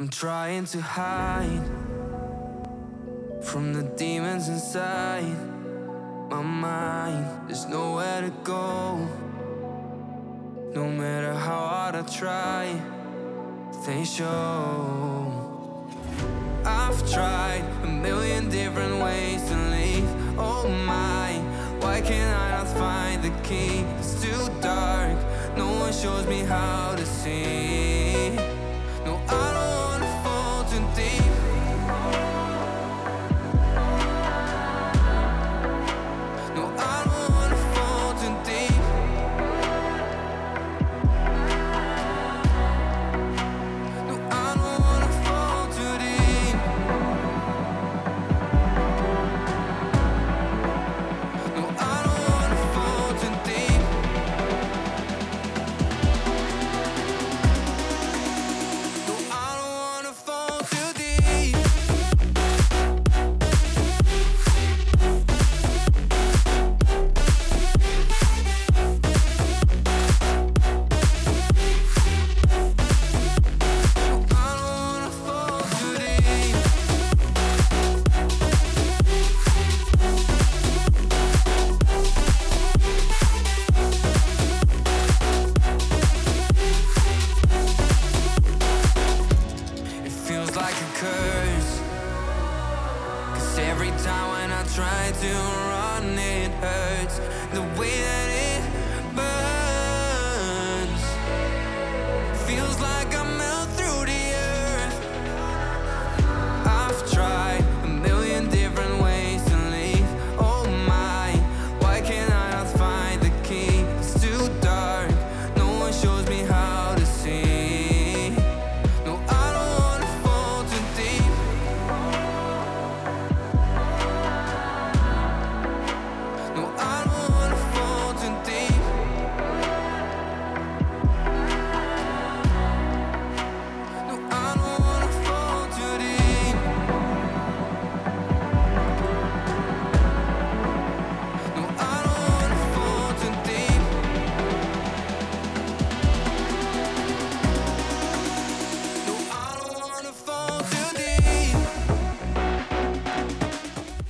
I'm trying to hide from the demons inside my mind. There's nowhere to go. No matter how hard I try, they show. I've tried a million different ways to leave. Oh my, why can't I not find the key? It's too dark. No one shows me how to see.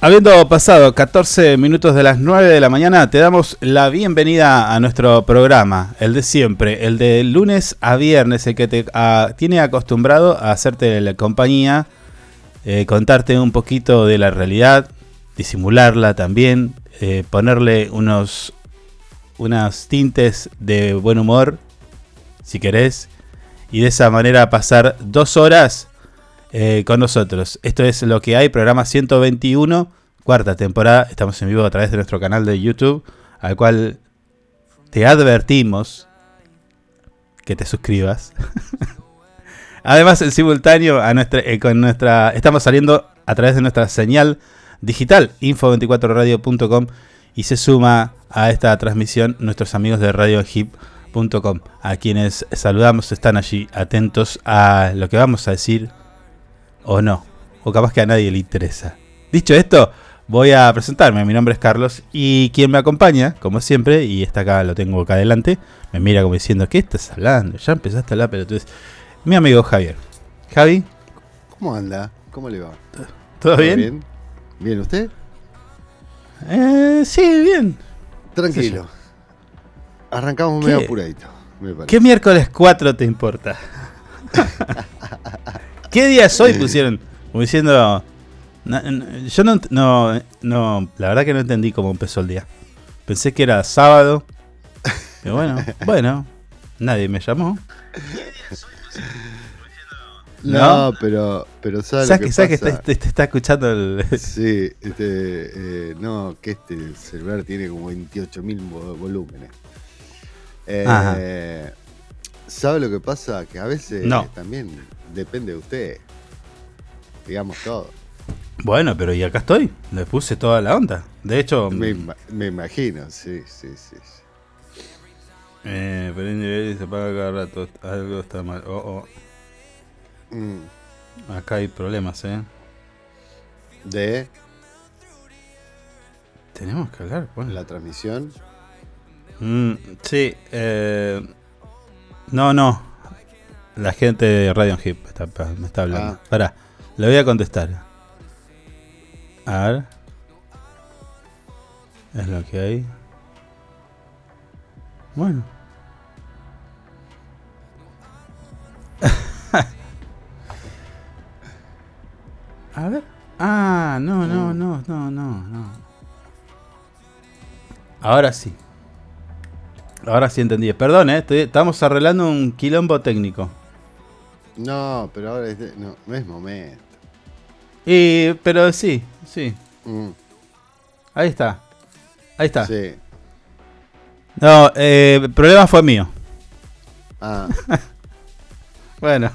Habiendo pasado 14 minutos de las 9 de la mañana, te damos la bienvenida a nuestro programa, el de siempre, el de lunes a viernes, el que te tiene acostumbrado a hacerte la compañía, eh, contarte un poquito de la realidad, disimularla también, eh, ponerle unos, unas tintes de buen humor, si querés, y de esa manera pasar dos horas eh, con nosotros. Esto es lo que hay, programa 121, cuarta temporada. Estamos en vivo a través de nuestro canal de YouTube, al cual te advertimos que te suscribas. Además, en simultáneo a nuestra, eh, con nuestra, estamos saliendo a través de nuestra señal digital, info24radio.com, y se suma a esta transmisión nuestros amigos de radiohip.com, a quienes saludamos, están allí atentos a lo que vamos a decir o no, o capaz que a nadie le interesa. Dicho esto, voy a presentarme. Mi nombre es Carlos y quien me acompaña, como siempre, y está acá, lo tengo acá adelante, me mira como diciendo, ¿qué estás hablando? Ya empezaste a hablar, pero tú es mi amigo Javier. Javi, ¿Cómo anda? ¿Cómo le va? ¿todo bien? bien? ¿Bien usted? Eh, sí, bien. Tranquilo. Arrancamos ¿Qué? medio apuradito, me parece. ¿Qué miércoles 4 te importa? ¿Qué día es hoy? Pusieron, como diciendo... no, no, yo no, no, no, la verdad que no entendí cómo empezó el día. Pensé que era sábado. Pero bueno, bueno, nadie me llamó. No, pero, pero ¿sabe lo ¿Sabes que que, sabes que pasa? te, te- te está escuchando el... Sí, este, eh, no, que este celular tiene como 28.000 vo- volúmenes. Eh, ¿Sabe lo que pasa? Que a veces No. también depende de usted. Digamos todo. Bueno, pero y acá estoy. Le puse toda la onda. De hecho, Me, me imagino, sí, sí, sí. eh, prende y se apaga cada rato. Algo está mal. Oh, Mm, oh, acá hay problemas, ¿eh? De Tenemos que hablar, bueno. la transmisión. Mm, sí, eh, no, no. La gente de Radio Hip está- me está hablando. Ah. Pará, le voy a contestar. A ver. Es lo que hay. Bueno. A ver. Ah, no, no, no, no, no, no. Ahora sí. Ahora sí entendí. Perdón, eh, estoy- estamos arreglando un quilombo técnico. No, pero ahora es de- no, no es momento. Y, pero sí, sí. Mm, Ahí está. Ahí está. sí. No, eh, el problema fue mío. Ah, Bueno.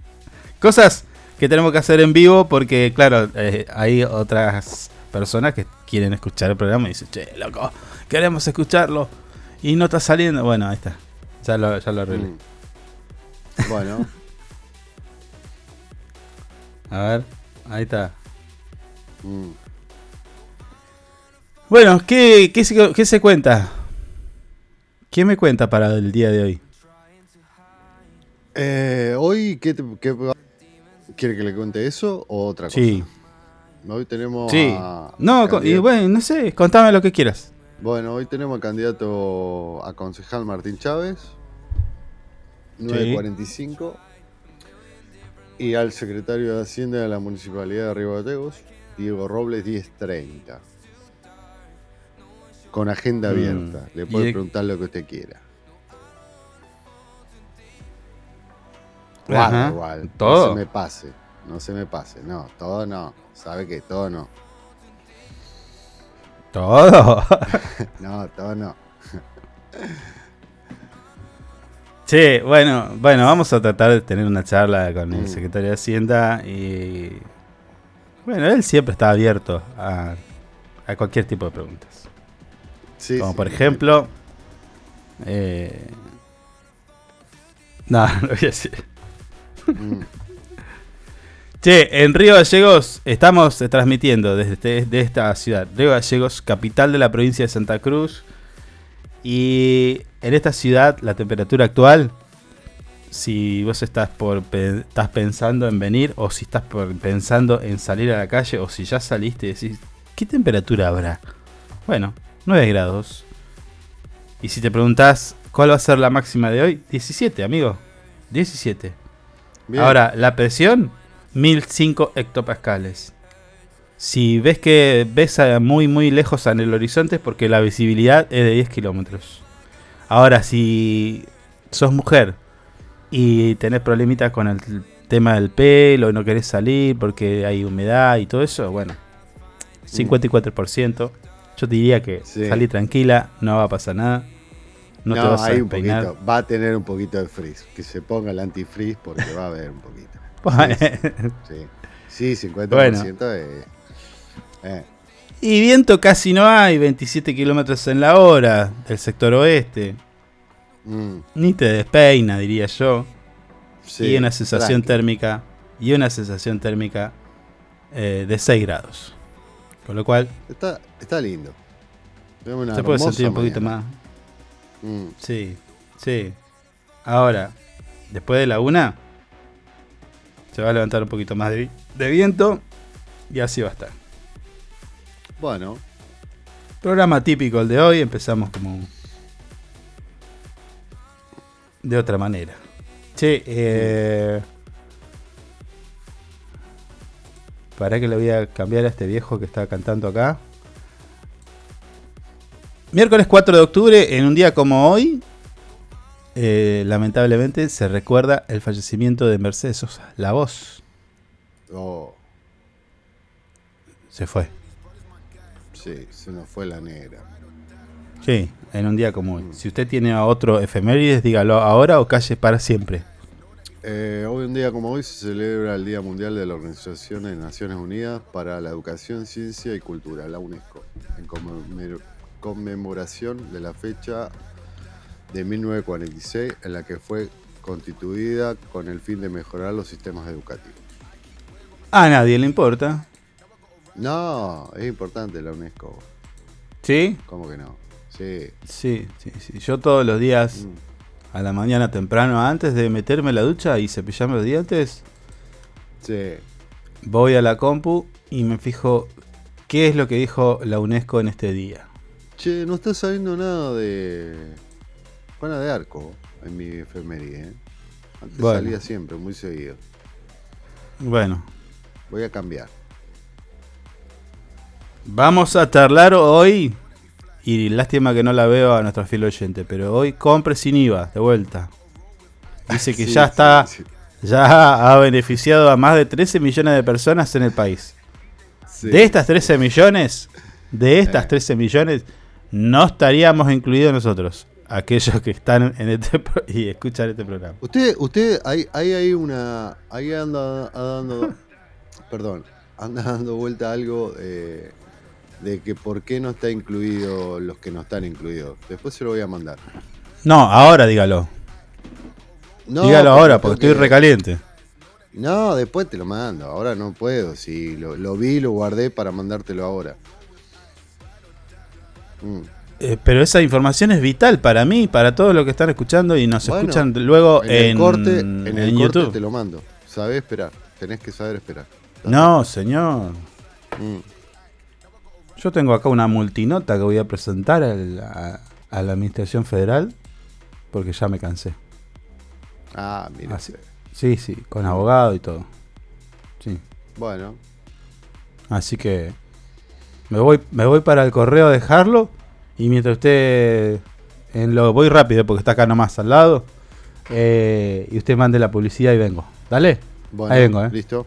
Cosas que tenemos que hacer en vivo porque, claro, eh, hay otras personas que quieren escuchar el programa y dicen, che, loco, queremos escucharlo. Y no está saliendo. Bueno, ahí está. Ya lo, ya lo arreglé. mm. Bueno, A ver, ahí está. mm. Bueno, ¿qué, qué, se, qué se cuenta? ¿Qué me cuenta para el día de hoy? Eh, hoy, ¿qué, te- qué- quiere que le cuente eso o otra cosa? Sí, Hoy tenemos sí. a- No, y bueno, no sé, contame lo que quieras. Bueno, hoy tenemos al candidato a concejal Martín Chávez, 945, y al secretario de Hacienda de la Municipalidad de Río Gallegos, Diego Robles, 1030. Con agenda Mm, abierta. Le puede de- preguntar lo que usted quiera. Igual. todo. No se me pase. No se me pase. No, todo no. ¿Sabe qué? Todo no. Todo. No, todo no. Sí, bueno, bueno, vamos a tratar de tener una charla con el Mm. secretario de Hacienda y bueno, él siempre está abierto a, a cualquier tipo de preguntas. Sí, Como sí. por ejemplo, eh, no, no voy a decir. Mm. Che, en Río Gallegos estamos transmitiendo desde este- de esta ciudad, Río Gallegos, capital de la provincia de Santa Cruz. Y en esta ciudad, la temperatura actual, si vos estás, por, pe- estás pensando en venir, o si estás por- pensando en salir a la calle, o si ya saliste y decís, ¿qué temperatura habrá? Bueno, 9 grados. Y si te preguntás, ¿cuál va a ser la máxima de hoy? 17, amigo. 17. Bien. Ahora, la presión, 1005 hectopascales. Si ves que ves a muy muy lejos en el horizonte es porque la visibilidad es de 10 kilómetros. Ahora, si sos mujer y tenés problemitas con el tema del pelo, no querés salir porque hay humedad y todo eso, bueno, 54%. Yo te diría que Sí. salí tranquila, no va a pasar nada. No, No, te vas a un poquito. Va a tener un poquito de frizz. Que se ponga el antifreeze porque va a haber un poquito. Sí, sí 50% es. eh, Y viento casi no hay, 27 kilómetros en la hora del sector oeste. mm, Ni te despeina, diría yo. sí, y una sensación tranqui. térmica. Y una sensación térmica eh, de 6 grados. Con lo cual, Está, está lindo. Se puede sentir un poquito mañana. más. Mm, Sí, sí. Ahora, después de la una, se va a levantar un poquito más de viento. Y así va a estar. Bueno, Programa típico el de hoy, empezamos como de otra manera. Che, eh, para que le voy a cambiar a este viejo que está cantando acá. Miércoles 4 de octubre, en un día como hoy, eh, lamentablemente se recuerda el fallecimiento de Mercedes Sosa, la voz. oh, Se fue. Sí, se nos fue la negra. Sí, en un día como hoy. Si usted tiene a otro efemérides, dígalo ahora o calle para siempre. Eh, hoy un día como hoy se celebra el Día Mundial de la Organización de Naciones Unidas para la Educación, Ciencia y Cultura, la UNESCO, en conmemor- conmemoración de la fecha de 1946 en la que fue constituida con el fin de mejorar los sistemas educativos. A nadie le importa. No, es importante la UNESCO, ¿Sí? ¿cómo que no? Sí. Sí, sí, sí. Yo todos los días Mm. a la mañana temprano antes de meterme en la ducha y cepillarme los dientes, Sí. voy a la compu y me fijo qué es lo que dijo la UNESCO en este día. Che, no está saliendo nada de Juana de Arco en mi efeméride. ¿eh? Antes Bueno. salía siempre, muy seguido. Bueno, Voy a cambiar. Vamos a charlar hoy, y lástima que no la veo a nuestra fiel oyente, pero hoy compre sin IVA, de vuelta. Dice que Sí, ya está, sí. ya ha beneficiado a más de 13 millones de personas en el país. De estas 13 millones, de estas Eh. 13 millones, no estaríamos incluidos nosotros, aquellos que están en este pro- y escuchan este programa. Usted, usted, ahí, ahí hay una, ahí anda, anda dando, perdón, anda dando vuelta algo eh, de que por qué no está incluido los que no están incluidos. Después se lo voy a mandar. No, ahora dígalo. No, dígalo porque ahora, porque estoy que- recaliente. No, después te lo mando. Ahora no puedo. Si lo, lo vi, lo guardé para mandártelo ahora. Mm. Eh, pero esa información es vital para mí, para todos los que están escuchando y nos Bueno, escuchan luego En, en, el corte, en el en corte YouTube. te lo mando. Sabés esperar. Tenés que saber esperar. No, señor. Mm. Yo tengo acá una multinota que voy a presentar al- a, a la Administración Federal porque ya me cansé. Ah, mira. Así. Sí, sí, con abogado y todo. Sí. Bueno, Así que me voy, me voy para el correo a dejarlo y mientras usted en lo voy rápido porque está acá nomás al lado eh, y usted mande la publicidad y vengo. Dale. bueno. Ahí vengo, eh. Listo.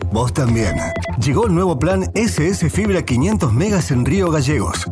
Vos también. Llegó el nuevo plan SS Fibra 500 megas en Río Gallegos.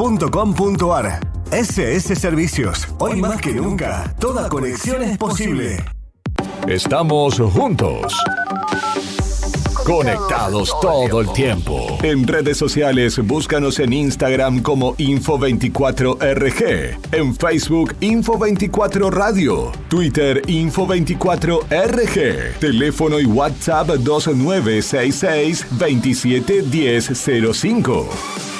www.ssservicios.com.ar. SS Servicios. Hoy más que nunca, toda conexión es posible. Estamos juntos. Conectados todo el tiempo. En redes sociales, búscanos en Instagram como Info24RG, en Facebook Info24 Radio, Twitter Info24RG, teléfono y WhatsApp 2966 271005.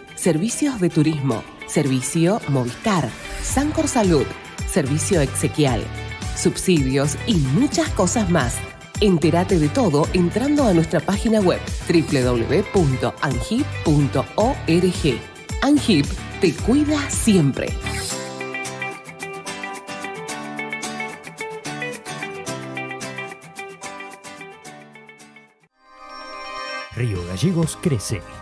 servicios de turismo, servicio Movistar, Sancor Salud, servicio exequial, subsidios y muchas cosas más. Entérate de todo entrando a nuestra página web www.angip.org. Angip te cuida siempre. Río Gallegos crece.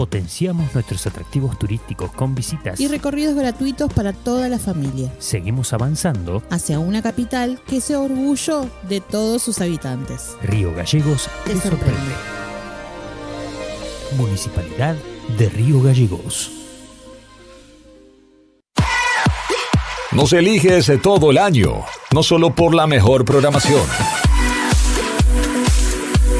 Potenciamos nuestros atractivos turísticos con visitas. Y recorridos gratuitos para toda la familia. Seguimos avanzando. Hacia una capital que sea orgullo de todos sus habitantes. Río Gallegos Te te sorprende. sorprende. Municipalidad de Río Gallegos. Nos eliges todo el año, no solo por la mejor programación,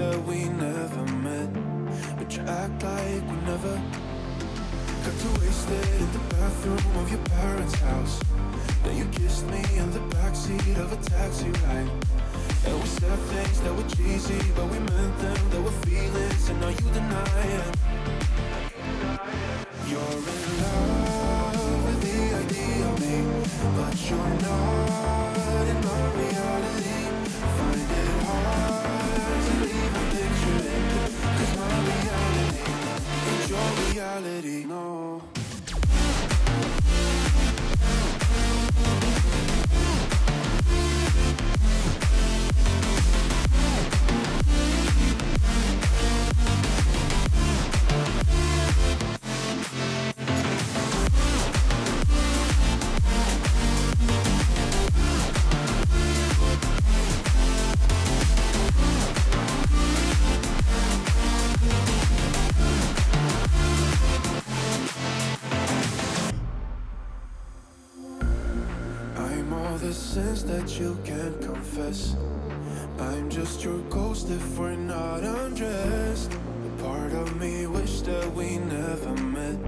That we never met, but you act like we never. Got too wasted in the bathroom of your parents' house. Then you kissed me in the backseat of a taxi ride. And we said things that were cheesy, but we meant them. There were feelings, and now you deny it. You're in love with the idea of me, but you're not in my reality. Reality. No. The sins that you can't confess. I'm just your ghost if we're not undressed. A part of me wish that we never met,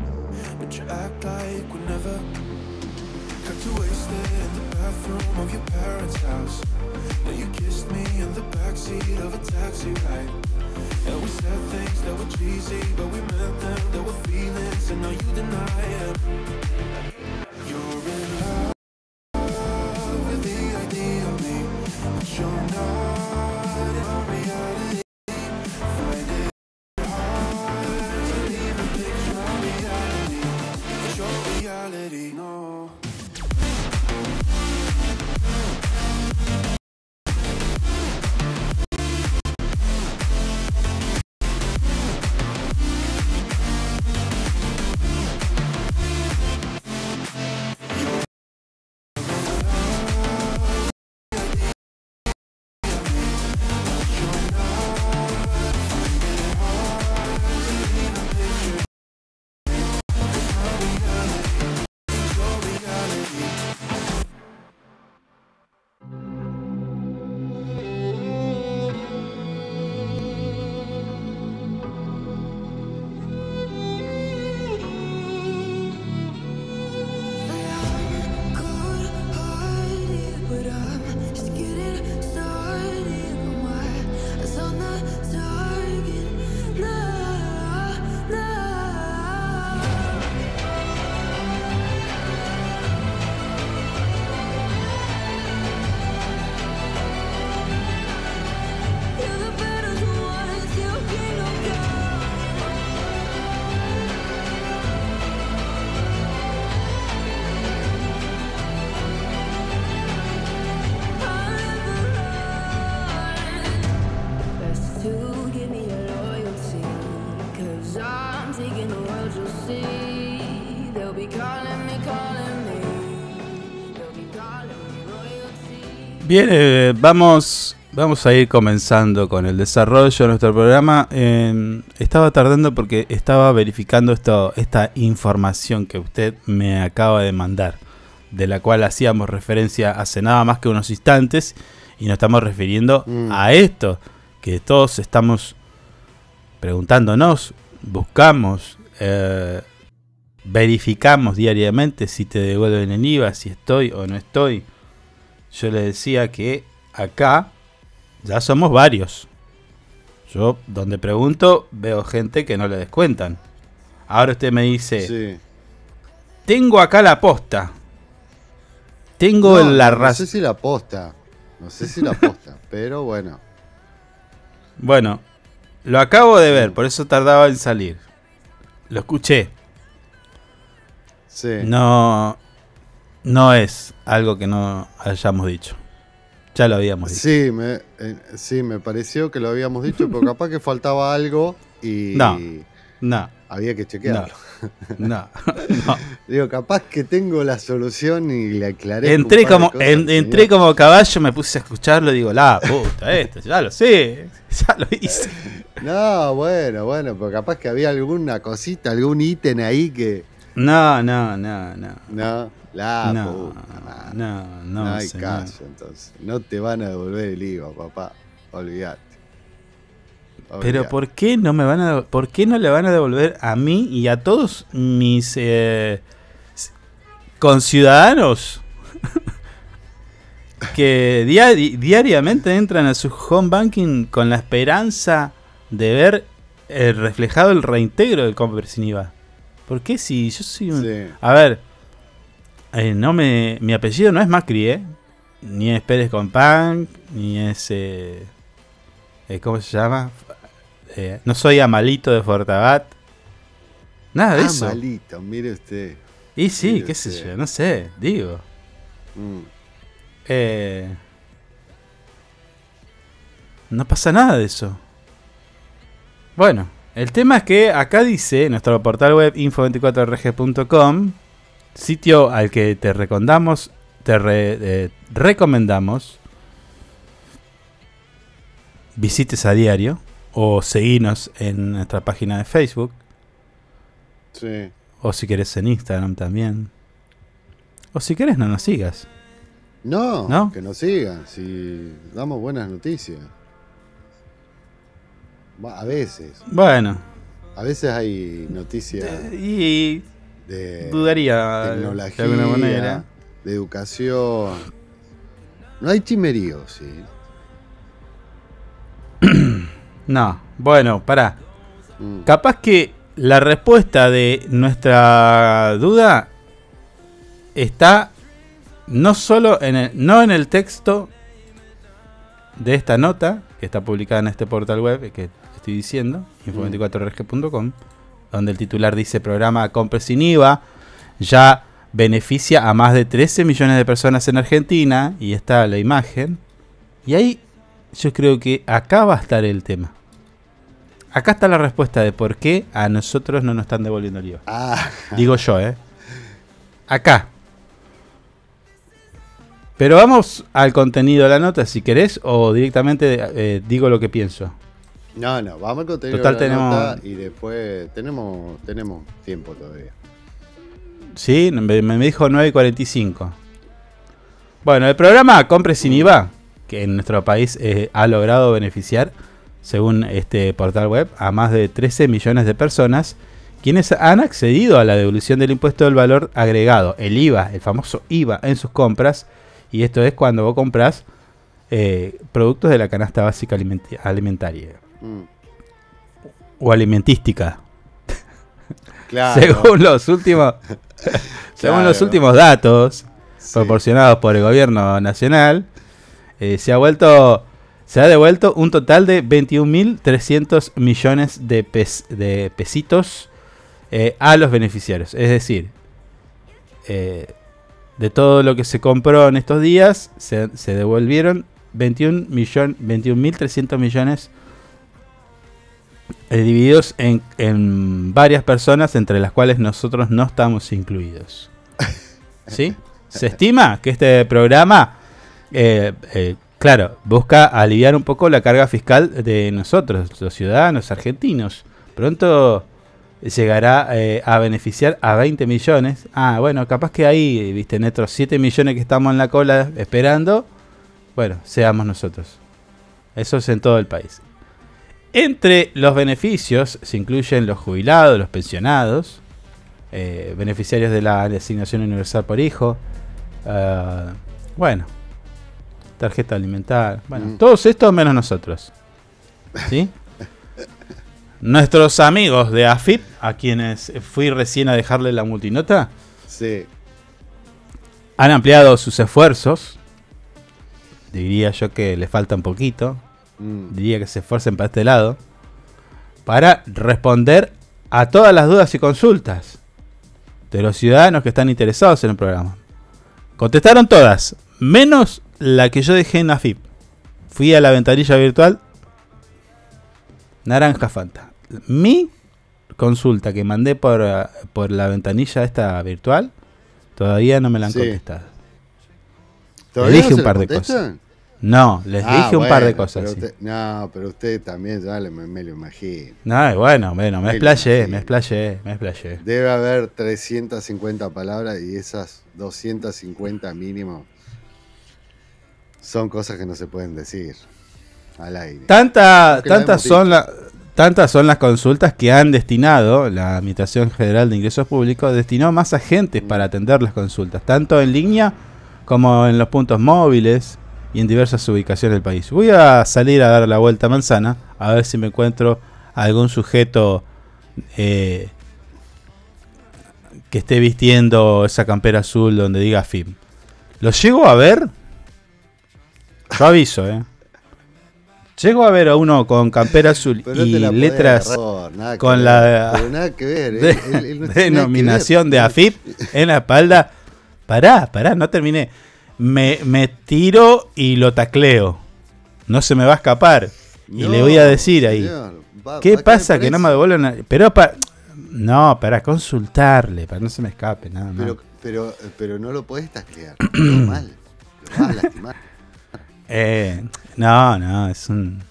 but you act like we never. Got too wasted in the bathroom of your parents' house. Then you kissed me in the backseat of a taxi ride. And we said things that were cheesy, but we meant them. There were feelings, and Bien, eh, vamos, vamos a ir comenzando con el desarrollo de nuestro programa. Eh, estaba tardando porque estaba verificando esto, esta información que usted me acaba de mandar, de la cual hacíamos referencia hace nada más que unos instantes, y nos estamos refiriendo Mm. a esto, que todos estamos preguntándonos, buscamos, eh, verificamos diariamente si te devuelven el IVA, si estoy o no estoy. Yo le decía que acá ya somos varios. Yo donde pregunto veo gente que no le descuentan. Ahora usted me dice, Sí. tengo acá la posta. Tengo No, la No sé razón. si la posta. No sé si la posta, pero bueno. Bueno, lo acabo de ver, por eso tardaba en salir. Lo escuché. Sí. No, no es algo que no hayamos dicho. Ya lo habíamos dicho. Sí, me, eh, sí, me pareció que lo habíamos dicho, pero capaz que faltaba algo y No, no, había que chequearlo. no, no. Digo, capaz que tengo la solución y le aclaré. Entré como, en- entré como caballo, me puse a escucharlo y digo, la puta, esto, ya lo sé, ya lo hice. No, bueno, bueno, pero capaz que había alguna cosita, algún ítem ahí que. No, no, no, no. No, la No, puta no, no, No hay señor. caso, entonces. No te van a devolver el IVA, papá. Olvídate. Pero. ¿por qué no me van a por qué no le van a devolver a mí y a todos mis eh, conciudadanos que diari- diariamente entran a su home banking con la esperanza de ver eh, reflejado el reintegro del compra sin IVA? ¿Por qué si yo soy un Sí. A ver, eh, no me mi apellido no es Macri, ¿eh? Ni es Pérez Compán, ni es eh, eh, ¿cómo se llama? Eh, no soy Amalito de Fortabat. Nada de Ah, eso. malito, mire usted. Y sí, mire qué sé yo, no sé, digo. Mm. Eh, no pasa nada de eso. Bueno, el tema es que acá dice nuestro portal web info24rg.com, sitio al que te recomendamos, te re- eh, recomendamos visites a diario o seguinos en nuestra página de Facebook Sí. o si querés en Instagram también. O si querés no nos sigas. No, ¿No? que nos sigan, si damos buenas noticias. A veces, Bueno, a veces hay noticias y de dudaría tecnología, de alguna manera. de educación. No hay chimerío, sí. No, bueno, pará. Mm. Capaz que la respuesta de nuestra duda está no solo en el, no en el texto de esta nota que está publicada en este portal web que estoy diciendo, info24rg.com, donde el titular dice programa Compre sin IVA ya beneficia a más de 13 millones de personas en Argentina y está la imagen. Y ahí yo creo que acá va a estar el tema. Acá está la respuesta de por qué a nosotros no nos están devolviendo el IVA. Ah, Digo yo, ¿eh? Acá. Pero vamos al contenido de la nota, si querés, o directamente eh, digo lo que pienso. No, no, vamos a contenido Total, de la tenemos- nota y después tenemos, tenemos tiempo todavía. Sí, me, me dijo 9.45. Bueno, el programa Compre sin IVA, que en nuestro país eh, ha logrado beneficiar, según este portal web, a más de 13 millones de personas, quienes han accedido a la devolución del impuesto del valor agregado, el IVA, el famoso IVA, en sus compras. Y esto es cuando vos compras eh, productos de la canasta básica alimentaria Mm, o alimentística. Claro. Según los últimos, según los últimos datos Sí. proporcionados por el gobierno nacional, eh, se ha vuelto, se ha devuelto un total de 21.300 millones de, pes- de pesitos eh, a los beneficiarios. Es decir, eh, de todo lo que se compró en estos días, se, se devolvieron 21 millon- 21.300 millones eh, divididos en, en varias personas entre las cuales nosotros no estamos incluidos. ¿Sí? Se estima que este programa, eh, eh, claro, busca aliviar un poco la carga fiscal de nosotros, los ciudadanos argentinos. Pronto llegará a beneficiar a 20 millones. Ah, bueno, capaz que ahí, viste, en estos 7 millones que estamos en la cola esperando, bueno, seamos nosotros. Eso es en todo el país. Entre los beneficios se incluyen los jubilados, los pensionados, eh, beneficiarios de la asignación universal por hijo, eh, bueno, tarjeta alimentar, bueno, Mm. todos estos menos nosotros. ¿Sí? Nuestros amigos de AFIP, a quienes fui recién a dejarle la multinota, Sí. han ampliado sus esfuerzos. Diría yo que le falta un poquito. Mm. Diría que se esfuercen para este lado. Para responder a todas las dudas y consultas de los ciudadanos que están interesados en el programa. Contestaron todas, menos la que yo dejé en AFIP. Fui a la ventanilla virtual. Naranja Fanta. Mi consulta que mandé por, por la ventanilla esta virtual, todavía no me la han Sí. contestado. Le ¿Todavía dije no un par de cosas. No, les Ah, dije un par de cosas. pero sí. no, pero usted también ya le- me, me lo imagino. No, bueno, bueno, me Me explayé, me explayé, me explayé. Debe haber 350 palabras y esas 250 mínimo son cosas que no se pueden decir al aire. Tanta, la tantas, son la- tantas son las consultas que han destinado, la Administración General de Ingresos Públicos destinó más agentes para atender las consultas, tanto en línea como en los puntos móviles y en diversas ubicaciones del país. Voy a salir a dar la vuelta a manzana a ver si me encuentro algún sujeto eh, que esté vistiendo esa campera azul donde diga FIM. ¿Lo llego a ver? Yo aviso, ¿eh? Llego a ver a uno con campera azul Pero y letras nada con ver, la pero nada que ver, de- él- él- él no tiene nada que denominación de. AFIP en la espalda. Pará, pará, no terminé. Me, me tiro y lo tacleo. No se me va a escapar. Y le voy a decir ahí. señor, va- ¿Qué va pasa que no me devuelven? a- Pero para... No, para consultarle, para no se me escape, nada más. Pero, pero, pero no lo podés taclear. Lo mal. Lo vas a lastimar. Eh, no, no, es un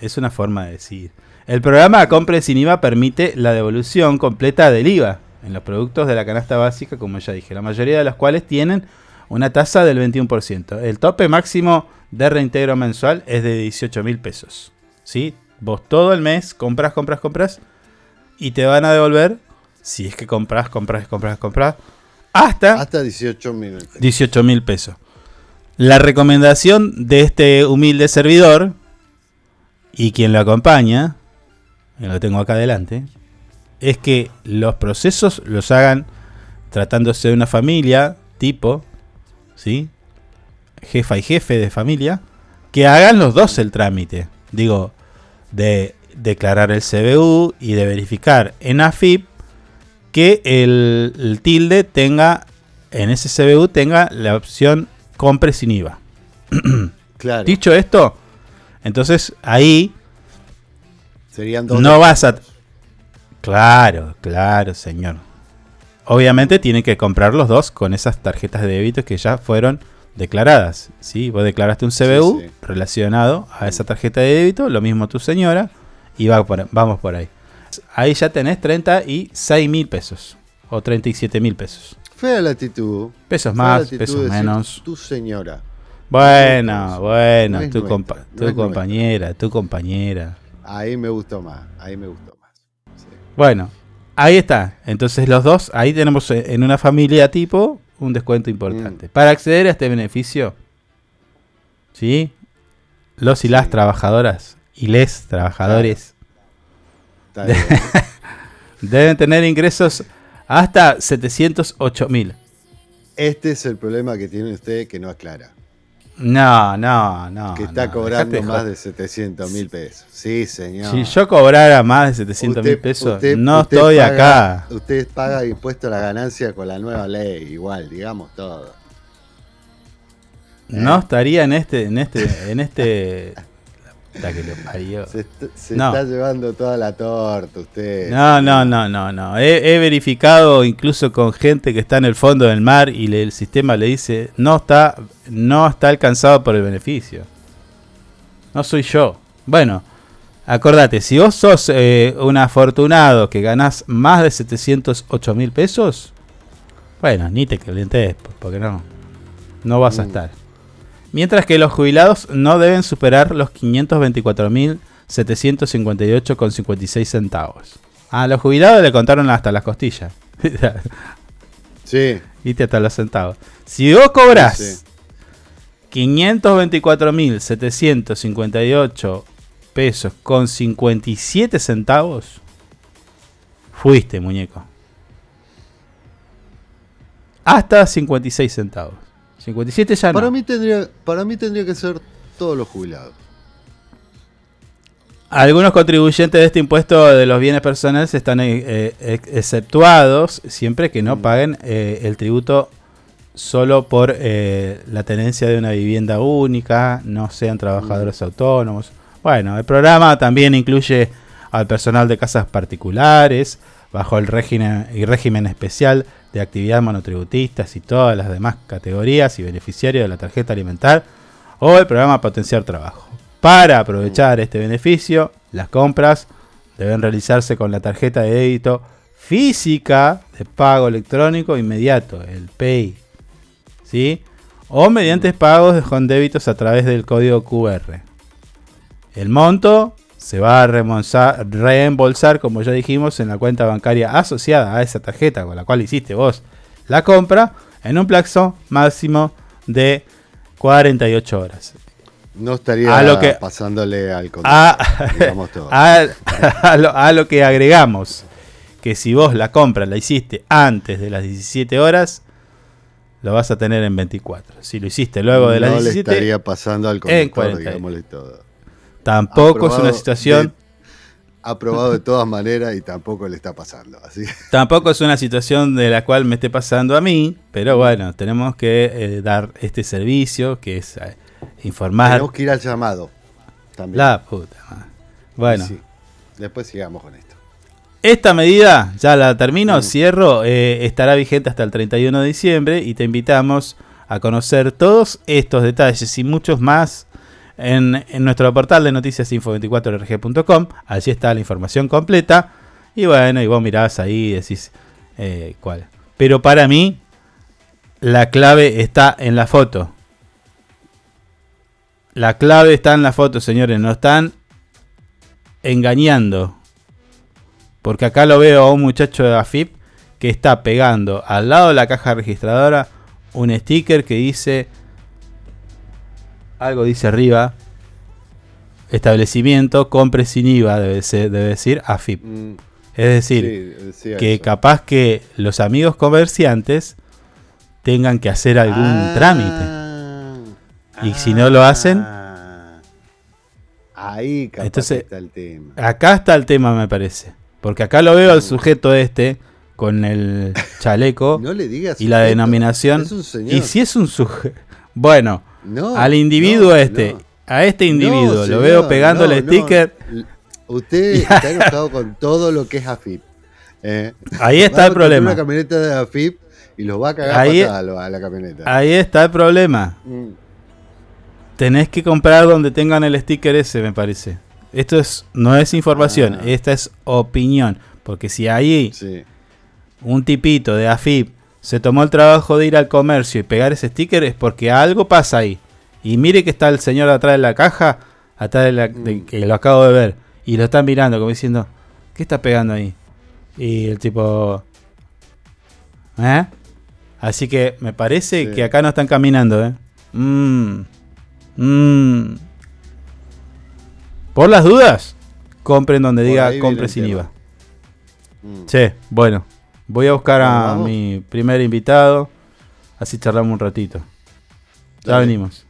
es una forma de decir. El programa Compre sin IVA permite la devolución completa del IVA en los productos de la canasta básica, como ya dije, la mayoría de los cuales tienen una tasa del 21%. El tope máximo de reintegro mensual es de 18 mil pesos. ¿Sí? Vos todo el mes compras, compras, compras y te van a devolver, si es que compras, compras, compras, compras, hasta Hasta 18 minutos. 18 mil pesos. La recomendación de este humilde servidor y quien lo acompaña, que lo tengo acá adelante, es que los procesos los hagan tratándose de una familia tipo, ¿sí? Jefa y jefe de familia, que hagan los dos el trámite. Digo, de declarar el CBU y de verificar en AFIP que el, el tilde tenga, en ese CBU tenga la opción compre sin IVA. Claro. Dicho esto, entonces ahí Serían dos. no vas a... Claro, claro, señor. Obviamente tienen que comprar los dos con esas tarjetas de débito que ya fueron declaradas. ¿sí? Vos declaraste un CBU sí. relacionado a esa tarjeta de débito, lo mismo tu señora, y va por- vamos por ahí. Ahí ya tenés 36 mil pesos o 37 mil pesos. Fea la actitud. Pesos Fea más, actitud pesos menos. Tu señora. Bueno, No bueno, tu, nuestra, compa- no tu compañera, tu compañera. Ahí me gustó más. Ahí me gustó más. Sí. Bueno, ahí está. Entonces los dos, ahí tenemos eh, en una familia tipo un descuento Mm. importante. Para acceder a este beneficio, ¿sí? Los y las Sí. trabajadoras y les trabajadores deben tener ingresos hasta 708 mil. Este es el problema que tiene usted que no aclara. No, no, no. que está no, cobrando más de 700 mil pesos. Sí, señor. Si yo cobrara más de 700 mil pesos, usted- no usted estoy paga- acá. Usted paga impuesto a la ganancia con la nueva ley, igual, digamos todo. No estaría en este, en este, en este puta que lo parió. Se, est- se No. está llevando toda la torta usted. No, no, no, no, no. He, he verificado incluso con gente que está en el fondo del mar y le- el sistema le dice no está, no está alcanzado por el beneficio. No soy yo. Bueno, acordate, si vos sos eh, un afortunado que ganás más de 708 mil pesos, bueno, ni te calientes, porque no, no vas a Mm. estar. Mientras que los jubilados no deben superar los 524.758,56 centavos. A los jubilados le contaron hasta las costillas. Sí. Viste hasta los centavos. Si vos cobrás Sí, sí. 524.758 pesos con 57 centavos, fuiste, muñeco. Hasta 56 centavos. 57 ya no. Para mí tendría, para mí tendría que ser todos los jubilados. Algunos contribuyentes de este impuesto de los bienes personales están eh, eh, ex- exceptuados siempre que no paguen eh, el tributo solo por eh, la tenencia de una vivienda única, no sean trabajadores autónomos. Bueno, el programa también incluye al personal de casas particulares, bajo el régimen, el régimen especial de actividad monotributistas y todas las demás categorías y beneficiarios de la tarjeta alimentar o el programa Potenciar Trabajo. Para aprovechar este beneficio, las compras deben realizarse con la tarjeta de débito física de pago electrónico inmediato, el PAY, ¿sí? O mediante pagos con débitos a través del código QR. El monto se va a reembolsar, reembolsar, como ya dijimos, en la cuenta bancaria asociada a esa tarjeta con la cual hiciste vos la compra en un plazo máximo de 48 horas. No estaría A lo que- pasándole al A, todo. a- a lo, a lo que agregamos que si vos la compra la hiciste antes de las 17 horas, lo vas a tener en 24. Si lo hiciste luego de las no le 17, estaría pasando al en conductor, 40. digámosle todo. Tampoco es una situación... de- aprobado de todas maneras y tampoco le está pasando. Así Tampoco es una situación de la cual me esté pasando a mí, pero bueno, tenemos que eh, dar este servicio que es eh, informar. tenemos que ir al llamado. También. La puta madre. Bueno, Sí. Después sigamos con esto. esta medida, ya la termino, cierro, eh, estará vigente hasta el 31 de diciembre y te invitamos a conocer todos estos detalles y muchos más en, nuestro portal de noticiasinfo24rg.com. Allí está la información completa. Y bueno, y vos mirás ahí y decís eh, cuál. Pero para mí, la clave está en la foto. La clave está en la foto, señores. No están engañando. Porque acá lo veo a un muchacho de AFIP que está pegando al lado de la caja registradora un sticker que dice algo dice arriba establecimiento compre sin IVA debe, ser- debe decir AFIP. Mm, Es decir, sí, que eso. capaz que los amigos comerciantes tengan que hacer algún Ah, trámite. Y si no lo hacen, ah, Ahí capaz Entonces, que está el tema. acá está el tema me parece. Porque acá lo veo al sujeto este con el chaleco No le digas y la denominación. es un señor. Y si es un sujeto... Bueno, No, al individuo no, este, no. a este individuo, lo veo pegando el sticker. Usted está enojado con todo lo que es AFIP. eh. Ahí está Va el problema. Una camioneta de AFIP y los va a cagar Ahí- a la camioneta. Ahí está el problema. Mm, Tenés que comprar donde tengan el sticker ese, me parece. Esto es, no es información, Ah. esta es opinión. Porque si ahí sí. un tipito de AFIP se tomó el trabajo de ir al comercio y pegar ese sticker es porque algo pasa ahí. Y mire que está el señor atrás de la caja, atrás de la, de- Mm. que lo acabo de ver, y lo están mirando como diciendo, ¿qué está pegando ahí? Y el tipo... ¿Eh? Así que me parece Sí. que acá no están caminando, ¿eh? Mm. Mm. Por las dudas, compren donde Por diga compre sin. IVA. Mm. Sí, bueno. Voy a buscar a mi primer invitado. Así charlamos un ratito. Ya Dale. venimos.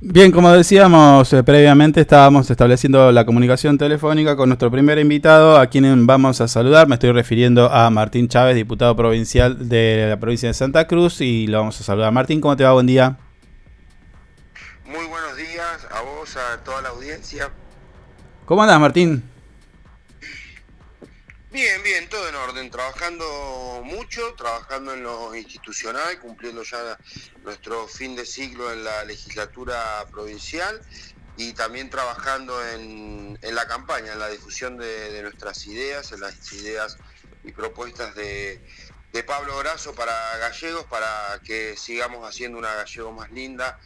Bien, como decíamos eh, previamente, estábamos estableciendo la comunicación telefónica con nuestro primer invitado, a quien vamos a saludar. Me estoy refiriendo a Martín Chávez, diputado provincial de la provincia de Santa Cruz, y lo vamos a saludar. Martín, ¿cómo te va? Buen día. Muy buenos días a vos, a toda la audiencia. ¿Cómo andás, Martín? Bien, bien, todo en orden, trabajando trabajando en lo institucional, cumpliendo ya nuestro fin de ciclo en la legislatura provincial y también trabajando en, en la campaña, en la difusión de, de nuestras ideas, en las ideas y propuestas de, de Pablo Grasso para gallegos, para que sigamos haciendo una gallego más linda,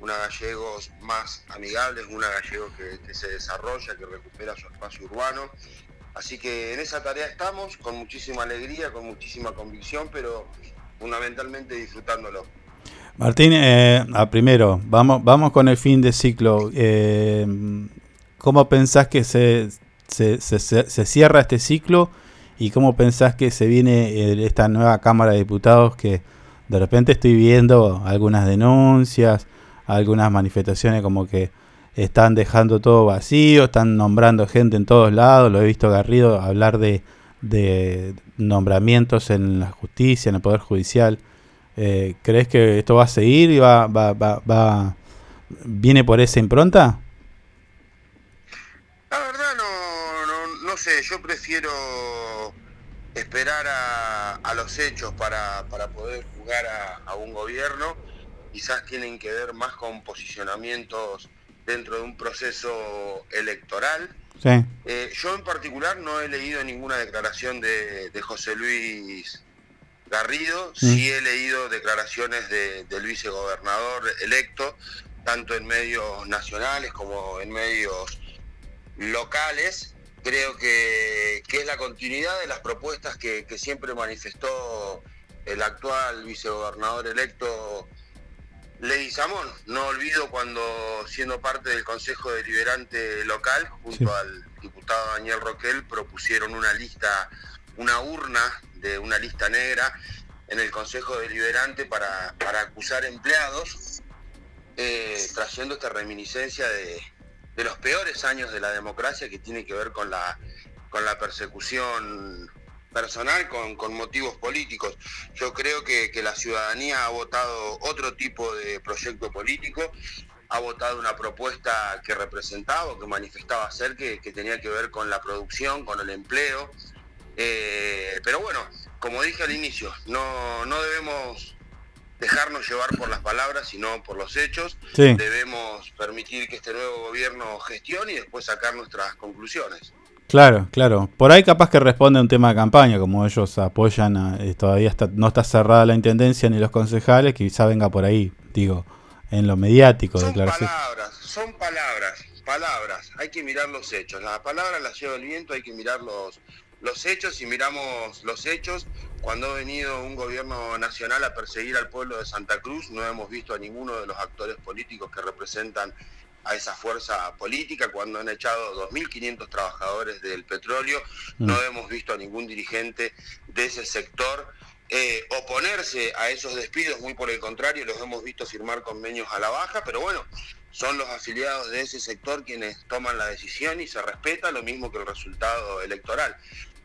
una gallegos más amigables, una gallego que, que se desarrolla, que recupera su espacio urbano. Así que en esa tarea estamos, con muchísima alegría, con muchísima convicción, pero fundamentalmente disfrutándolo. Martín, eh, a primero, vamos, vamos con el fin de ciclo. Eh, ¿Cómo pensás que se, se, se- se- se cierra este ciclo y cómo pensás que se viene eh, esta nueva Cámara de Diputados que de repente estoy viendo algunas denuncias, algunas manifestaciones como que están dejando todo vacío, están nombrando gente en todos lados, lo he visto Garrido hablar de, de nombramientos en la justicia, en el Poder Judicial. Eh, ¿Crees que esto va a seguir y va, va, va, va- viene por esa impronta? La verdad no, no, no sé, yo prefiero esperar a, a los hechos para, para poder jugar a, a un gobierno. Quizás tienen que ver más con posicionamientos dentro de un proceso electoral. Sí. Eh, yo en particular no he leído ninguna declaración de, de José Luis Garrido, sí he leído declaraciones de- del vicegobernador electo, tanto en medios nacionales como en medios locales, creo que, que es la continuidad de las propuestas que, que siempre manifestó el actual vicegobernador electo Ley Samón. No olvido cuando, siendo parte del Consejo Deliberante local, junto al diputado Daniel Roquel, propusieron una lista, una urna de una lista negra en el Consejo Deliberante para, para acusar empleados, eh, trayendo esta reminiscencia de, de los peores años de la democracia que tiene que ver con la, con la persecución personal con, con motivos políticos. Yo creo que, que la ciudadanía ha votado otro tipo de proyecto político, ha votado una propuesta que representaba, que manifestaba ser que, que tenía que ver con la producción, con el empleo. Eh, pero bueno, como dije al inicio, no, no debemos dejarnos llevar por las palabras, sino por los hechos. Sí. Debemos permitir que este nuevo gobierno gestione y después sacar nuestras conclusiones. Claro, claro. Por ahí capaz que responde a un tema de campaña, como ellos apoyan, a- eh, todavía está, no está cerrada la intendencia ni los concejales, quizá venga por ahí, digo, en lo mediático, declaración. Palabras, son palabras, palabras. Hay que mirar los hechos. Las palabras las lleva el viento, hay que mirar los, los hechos y miramos los hechos. Cuando ha venido un gobierno nacional a perseguir al pueblo de Santa Cruz, no hemos visto a ninguno de los actores políticos que representan a esa fuerza política. Cuando han echado 2.500 trabajadores del petróleo, no hemos visto a ningún dirigente de ese sector eh, oponerse a esos despidos, muy por el contrario, los hemos visto firmar convenios a la baja, pero bueno, son los afiliados de ese sector quienes toman la decisión y se respeta lo mismo que el resultado electoral.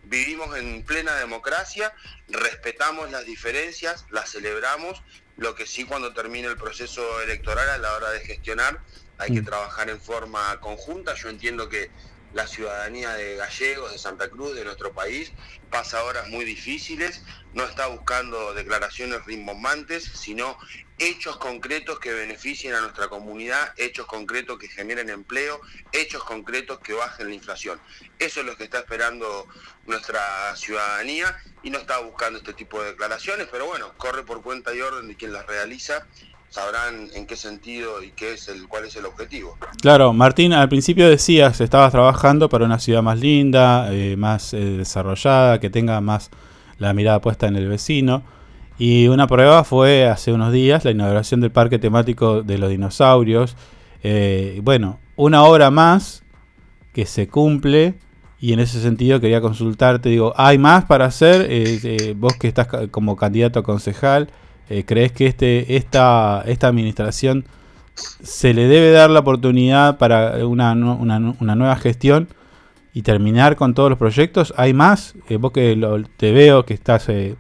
Vivimos en plena democracia, respetamos las diferencias, las celebramos, lo que sí cuando termine el proceso electoral a la hora de gestionar hay que trabajar en forma conjunta. Yo entiendo que la ciudadanía de Gallegos, de Santa Cruz, de nuestro país, pasa horas muy difíciles, no está buscando declaraciones rimbombantes, sino hechos concretos que beneficien a nuestra comunidad, hechos concretos que generen empleo, hechos concretos que bajen la inflación. Eso es lo que está esperando nuestra ciudadanía y no está buscando este tipo de declaraciones, pero bueno, corre por cuenta y orden de quien las realiza, sabrán en qué sentido y qué es el, cuál es el objetivo. Claro, Martín, al principio decías, estabas trabajando para una ciudad más linda, eh, más eh, desarrollada, que tenga más la mirada puesta en el vecino. Y una prueba fue hace unos días la inauguración del parque temático de los dinosaurios. Eh, bueno, una hora más que se cumple y en ese sentido quería consultarte, digo, ¿hay más para hacer? Eh, vos que estás como candidato a concejal, eh, ¿crees que este, esta, esta administración se le debe dar la oportunidad para una, una una nueva gestión y terminar con todos los proyectos? ¿Hay más? Eh, vos que te veo que estás eh,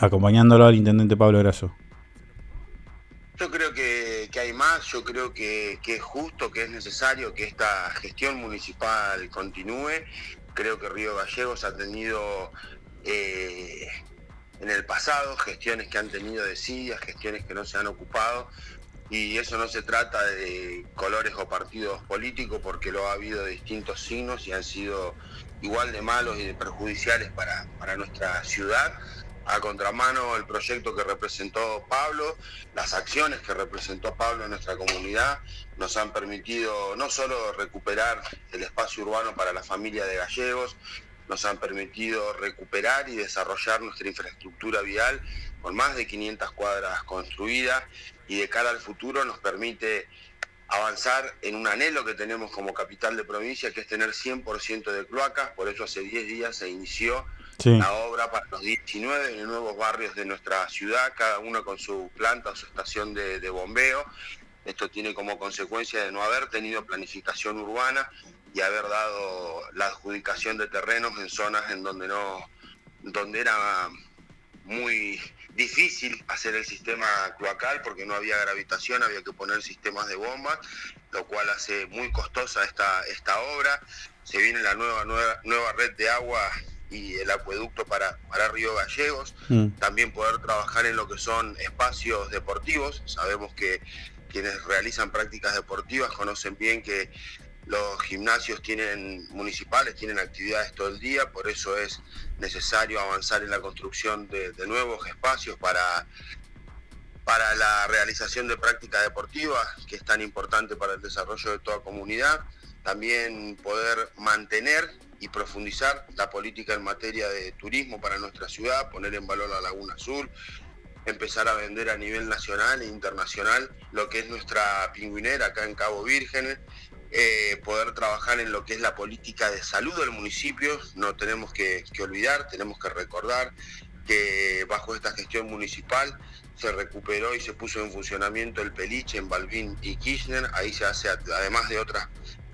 acompañándolo al intendente Pablo Grasso. Yo creo que, que hay más, yo creo que, que es justo, que es necesario que esta gestión municipal continúe. Creo que Río Gallegos ha tenido eh, en el pasado gestiones que han tenido desidias, gestiones que no se han ocupado. Y eso no se trata de colores o partidos políticos, porque lo ha habido distintos signos y han sido igual de malos y de perjudiciales para, para nuestra ciudad a contramano el proyecto que representó Pablo, las acciones que representó Pablo en nuestra comunidad nos han permitido no solo recuperar el espacio urbano para la familia de gallegos, nos han permitido recuperar y desarrollar nuestra infraestructura vial con más de 500 cuadras construidas y de cara al futuro nos permite avanzar en un anhelo que tenemos como capital de provincia, que es tener 100% de cloacas, por eso hace 10 días se inició Sí. la obra para los 19 nuevos barrios de nuestra ciudad, cada uno con su planta o su estación de, de bombeo. Esto tiene como consecuencia de no haber tenido planificación urbana y haber dado la adjudicación de terrenos en zonas en donde no, donde era muy difícil hacer el sistema cloacal porque no había gravitación, había que poner sistemas de bombas, lo cual hace muy costosa esta, esta obra. Se viene la nueva, nueva, nueva red de agua y el acueducto para, para Río Gallegos. Mm. También poder trabajar en lo que son espacios deportivos. Sabemos que quienes realizan prácticas deportivas conocen bien que los gimnasios tienen municipales tienen actividades todo el día, por eso es necesario avanzar en la construcción de, nuevos espacios para, para la realización de prácticas deportivas, que es tan importante para el desarrollo de toda comunidad. también poder mantener y profundizar la política en materia de turismo para nuestra ciudad, poner en valor la Laguna Azul, empezar a vender a nivel nacional e internacional lo que es nuestra pingüinera acá en Cabo Virgen, eh, poder trabajar en lo que es la política de salud del municipio, no tenemos que, olvidar, tenemos que recordar que bajo esta gestión municipal se recuperó y se puso en funcionamiento el peliche en Balvin y Kirchner, ahí se hace además de otras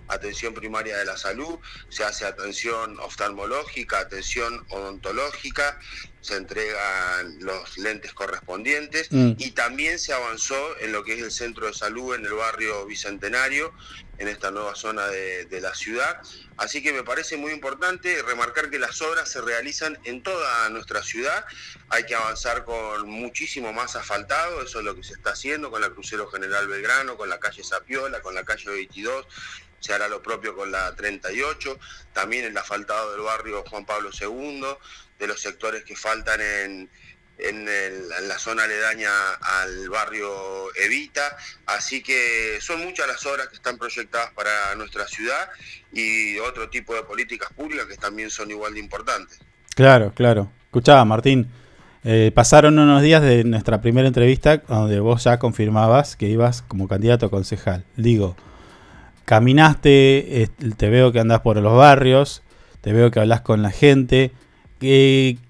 atención primaria de la salud, se hace atención oftalmológica, atención odontológica, se entregan los lentes correspondientes Mm. y también se avanzó en lo que es el centro de salud en el barrio Bicentenario, en esta nueva zona de, de la ciudad. Así que me parece muy importante remarcar que las obras se realizan en toda nuestra ciudad. Hay que avanzar con muchísimo más asfaltado, eso es lo que se está haciendo con la Crucero General Belgrano, con la calle Sapiola, con la calle 22 se hará lo propio con la 38, también el asfaltado del barrio Juan Pablo II, de los sectores que faltan en, en, el- en la zona aledaña al barrio Evita, así que son muchas las obras que están proyectadas para nuestra ciudad y otro tipo de políticas públicas que también son igual de importantes. Claro, claro. Escuchaba, Martín. eh, pasaron unos días de nuestra primera entrevista donde vos ya confirmabas que ibas como candidato a concejal. Digo, caminaste, te veo que andás por los barrios, te veo que hablas con la gente.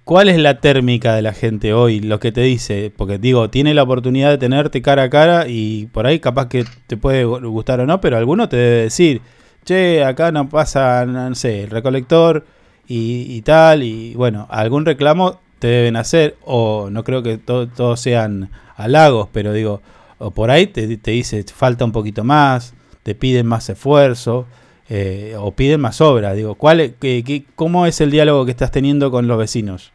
¿Cuál es la térmica de la gente hoy? Lo que te dice, porque digo, tiene la oportunidad de tenerte cara a cara y por ahí capaz que te puede gustar o no, pero alguno te debe decir, che, acá no pasa, no sé, el recolector y, tal, y bueno, algún reclamo te deben hacer, o no creo que to- todos sean halagos, pero digo, o por ahí te dice, falta un poquito más, te piden más esfuerzo, eh, o piden más obra, digo, ¿cuál, qué- qué- ¿cómo es el diálogo que estás teniendo con los vecinos?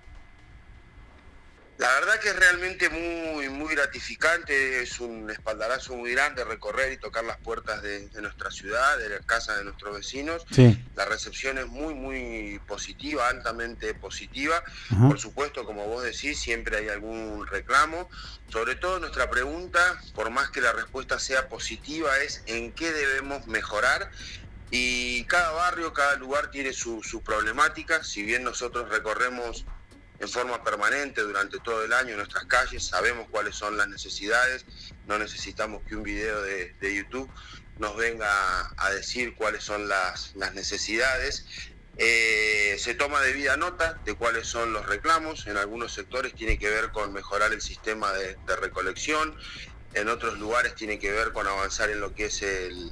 La verdad que es realmente muy, muy gratificante, es un espaldarazo muy grande recorrer y tocar las puertas de, de nuestra ciudad, de la casa de nuestros vecinos. Sí. La recepción es muy, muy positiva, altamente positiva. Por supuesto, como vos decís, siempre hay algún reclamo. Sobre todo nuestra pregunta, por más que la respuesta sea positiva, es en qué debemos mejorar. Y cada barrio, cada lugar tiene su, su problemática. Si bien nosotros recorremos en forma permanente durante todo el año nuestras calles, sabemos cuáles son las necesidades, no necesitamos que un video de, YouTube nos venga a decir cuáles son las, necesidades. Eh, se toma debida nota de cuáles son los reclamos, en algunos sectores tiene que ver con mejorar el sistema de, recolección, en otros lugares tiene que ver con avanzar en lo que es el-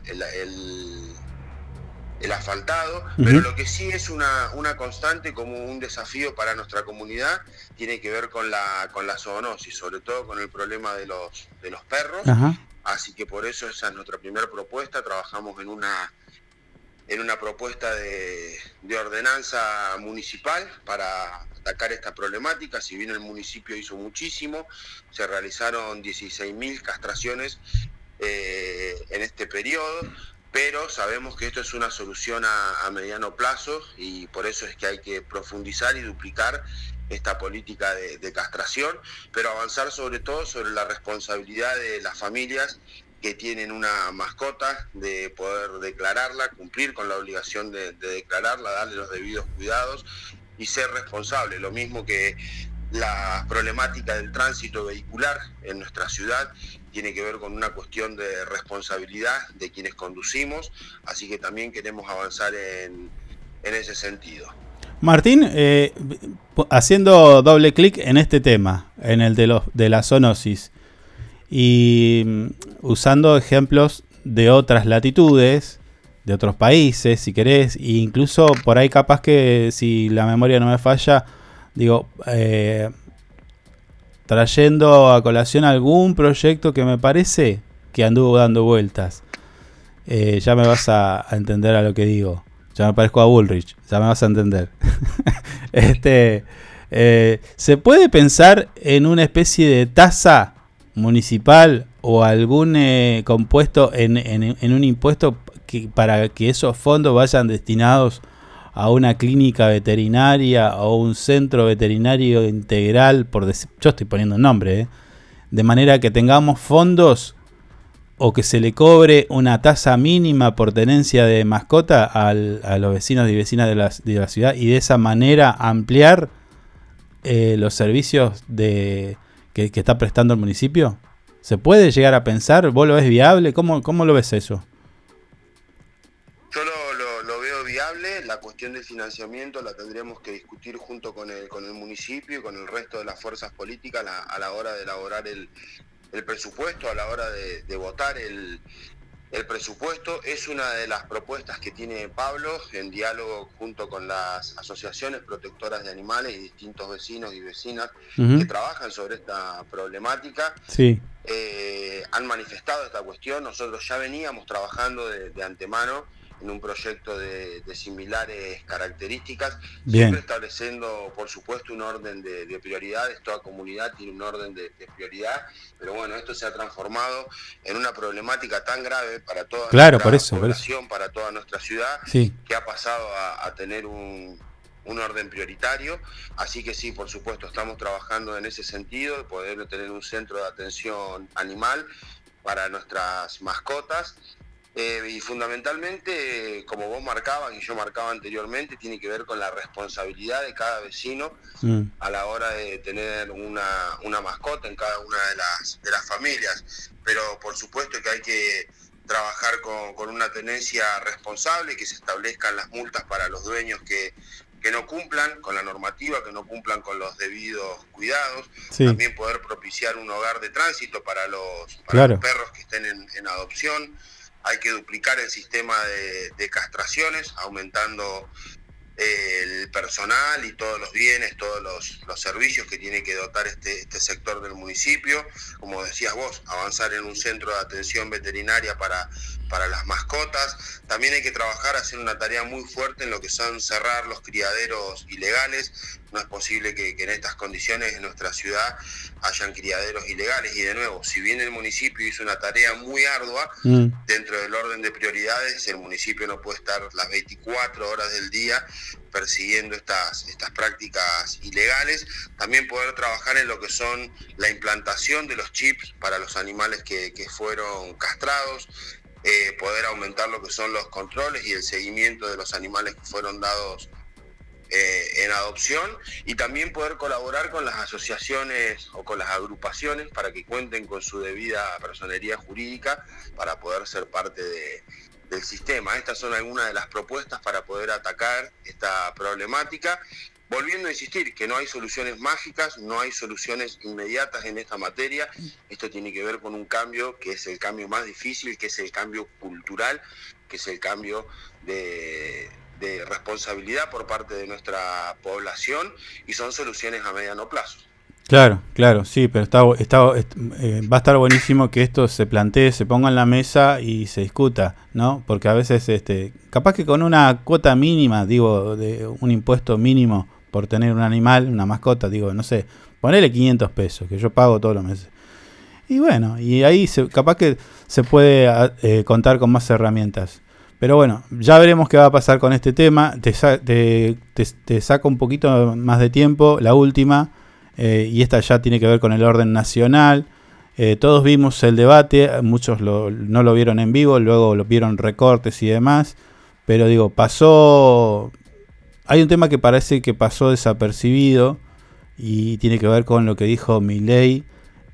el asfaltado, pero lo que sí es una, una constante como un desafío para nuestra comunidad tiene que ver con la, con la zoonosis, sobre todo con el problema de los, de los perros. Así que por eso esa es nuestra primera propuesta. Trabajamos en una en una propuesta de, de ordenanza municipal para atacar esta problemática. Si bien el municipio hizo muchísimo, se realizaron 16.000 castraciones eh, en este periodo, pero sabemos que esto es una solución a, mediano plazo y por eso es que hay que profundizar y duplicar esta política de, de castración, pero avanzar sobre todo sobre la responsabilidad de las familias que tienen una mascota, de poder declararla, cumplir con la obligación de, de declararla, darle los debidos cuidados y ser responsable. Lo mismo que la problemática del tránsito vehicular en nuestra ciudad tiene que ver con una cuestión de responsabilidad de quienes conducimos, así que también queremos avanzar en, en ese sentido. Martín, eh, haciendo doble clic en este tema, en el de, los, de la zoonosis, y mm, usando ejemplos de otras latitudes, de otros países, si querés, e incluso por ahí capaz que si la memoria no me falla, digo, eh, trayendo a colación algún proyecto que me parece que anduvo dando vueltas. Eh, ya me vas a, entender a lo que digo. Ya me parezco a Bullrich, ya me vas a entender. este, eh, ¿Se puede pensar en una especie de tasa municipal o algún eh, compuesto en, en- en un impuesto que, para que esos fondos vayan destinados a una clínica veterinaria o un centro veterinario integral? Por yo estoy poniendo un nombre, ¿eh? de manera que tengamos fondos o que se le cobre una tasa mínima por tenencia de mascota al- a los vecinos y vecinas de la, de la ciudad y de esa manera ampliar eh, los servicios de, que, que está prestando el municipio? ¿Se puede llegar a pensar? ¿Vos lo ves viable? ¿Cómo, cómo lo ves eso? La cuestión del financiamiento la tendremos que discutir junto con el, con el municipio y con el resto de las fuerzas políticas a la, a la hora de elaborar el, el presupuesto, a la hora de, de votar el, el presupuesto. Es una de las propuestas que tiene Pablo en diálogo junto con las asociaciones protectoras de animales y distintos vecinos y vecinas que trabajan sobre esta problemática Sí, eh, han manifestado esta cuestión. Nosotros ya veníamos trabajando de, de antemano en un proyecto de, de similares características, Bien. siempre estableciendo, por supuesto, un orden de, de prioridades. Toda comunidad tiene un orden de, de prioridad, pero bueno, esto se ha transformado en una problemática tan grave para toda Claro, nuestra por eso, por eso. población, para toda nuestra ciudad, Sí. que ha pasado a, a tener un, un orden prioritario. Así que sí, por supuesto, estamos trabajando en ese sentido, de poder tener un centro de atención animal para nuestras mascotas. Eh, y fundamentalmente, como vos marcabas y yo marcaba anteriormente, tiene que ver con la responsabilidad de cada vecino Mm. a la hora de tener una, una mascota en cada una de las, de las familias. Pero por supuesto que hay que trabajar con, con una tenencia responsable, que se establezcan las multas para los dueños que, que no cumplan con la normativa, que no cumplan con los debidos cuidados. Sí. También poder propiciar un hogar de tránsito para los, para Claro. los perros que estén en, en adopción. Hay que duplicar el sistema de, de castraciones, aumentando eh, el personal y todos los bienes, todos los, servicios que tiene que dotar este, este sector del municipio. Como decías vos, avanzar en un centro de atención veterinaria para, para las mascotas. También hay que trabajar, hacer una tarea muy fuerte en lo que son cerrar los criaderos ilegales. No es posible que, que en estas condiciones en nuestra ciudad hayan criaderos ilegales. Y de nuevo, si bien el municipio hizo una tarea muy ardua, Mm. dentro del orden de prioridades, el municipio no puede estar las 24 horas del día persiguiendo estas, estas prácticas ilegales. También poder trabajar en lo que son la implantación de los chips para los animales que, que fueron castrados, eh, poder aumentar lo que son los controles y el seguimiento de los animales que fueron dados eh, en adopción y también poder colaborar con las asociaciones o con las agrupaciones para que cuenten con su debida personería jurídica para poder ser parte de- del sistema. Estas son algunas de las propuestas para poder atacar esta problemática. Volviendo a insistir que no hay soluciones mágicas, no hay soluciones inmediatas en esta materia. Esto tiene que ver con un cambio que es el cambio más difícil, que es el cambio cultural, que es el cambio de, responsabilidad por parte de nuestra población y son soluciones a mediano plazo. Claro, claro, sí, pero está, está, est- eh, va a estar buenísimo que esto se plantee, se ponga en la mesa y se discuta, ¿no? Porque a veces, este, capaz que con una cuota mínima, digo, de un impuesto mínimo por tener un animal, una mascota, digo, no sé, ponele 500 pesos, que yo pago todos los meses. Y bueno, y ahí capaz que se puede a- eh, contar con más herramientas. Pero bueno, ya veremos qué va a pasar con este tema. Te, sa- te, te, saco un poquito más de tiempo, la última, eh, y esta ya tiene que ver con el orden nacional. Eh, todos vimos el debate, muchos no lo vieron en vivo, luego lo vieron recortes y demás. Pero digo, pasó... Hay un tema que parece que pasó desapercibido y tiene que ver con lo que dijo Milley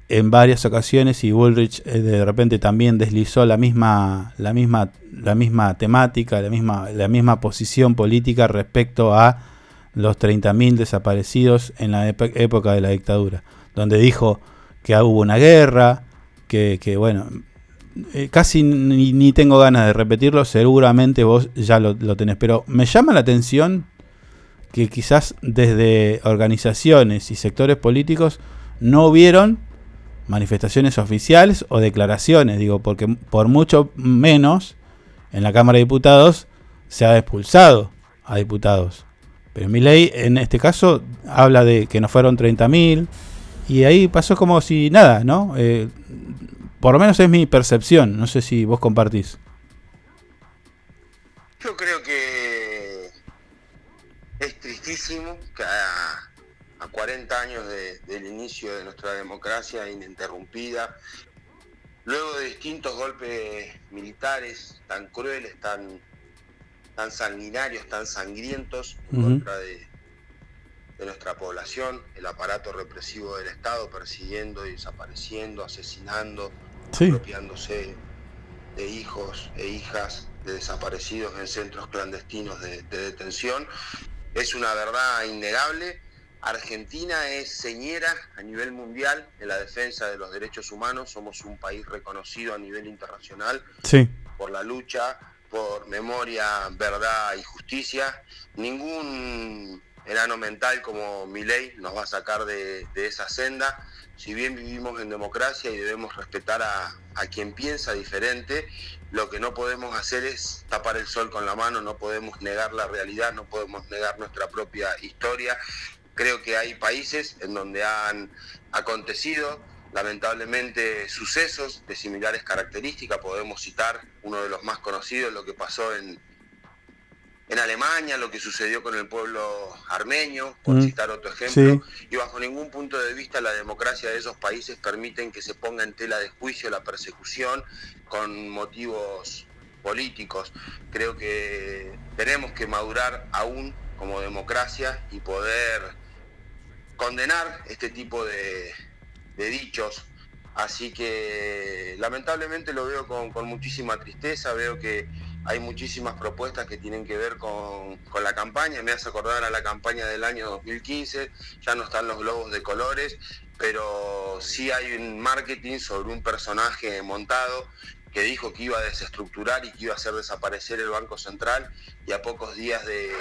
en varias ocasiones y Bullrich eh, de repente también deslizó la misma la misma la misma temática, la misma la misma posición política respecto a los 30.000 desaparecidos en la época de la dictadura, donde dijo que hubo una guerra, que, bueno, eh, casi ni, tengo ganas de repetirlo, seguramente vos ya lo tenés, pero me llama la atención que quizás desde organizaciones y sectores políticos no hubieron manifestaciones oficiales o declaraciones, digo, porque por mucho menos en la Cámara de Diputados se ha expulsado a diputados. Pero mi ley en este caso habla de que no fueron 30.000 y ahí pasó como si nada, ¿no? Eh, por lo menos es mi percepción, no sé si vos compartís. Yo creo que tristísimo que a, a 40 años de- del inicio de nuestra democracia ininterrumpida, luego de distintos golpes militares tan crueles, tan, tan sanguinarios, tan sangrientos en contra de, de nuestra población, el aparato represivo del Estado persiguiendo y desapareciendo, asesinando, Sí. apropiándose de hijos e hijas de desaparecidos en centros clandestinos de, de detención. Es una verdad innegable. Argentina es señera a nivel mundial en la defensa de los derechos humanos. Somos un país reconocido a nivel internacional Sí. por la lucha por memoria, verdad y justicia. Ningún enano mental como Milei nos va a sacar de, de esa senda. Si bien vivimos en democracia y debemos respetar a, a quien piensa diferente, lo que no podemos hacer es tapar el sol con la mano, no podemos negar la realidad, no podemos negar nuestra propia historia. Creo que hay países en donde han acontecido lamentablemente sucesos de similares características. Podemos citar uno de los más conocidos, lo que pasó en, en Alemania, lo que sucedió con el pueblo armenio, por Mm, citar otro ejemplo. sí. Y bajo ningún punto de vista la democracia de esos países permiten que se ponga en tela de juicio la persecución con motivos políticos. Creo que tenemos que madurar aún como democracia y poder condenar este tipo de, de dichos. Así que lamentablemente lo veo con, con muchísima tristeza, veo que hay muchísimas propuestas que tienen que ver con, la campaña, me hace acordar a la campaña del año 2015, ya no están los globos de colores, pero sí hay un marketing sobre un personaje montado que dijo que iba a desestructurar y que iba a hacer desaparecer el Banco Central. Y a pocos días de,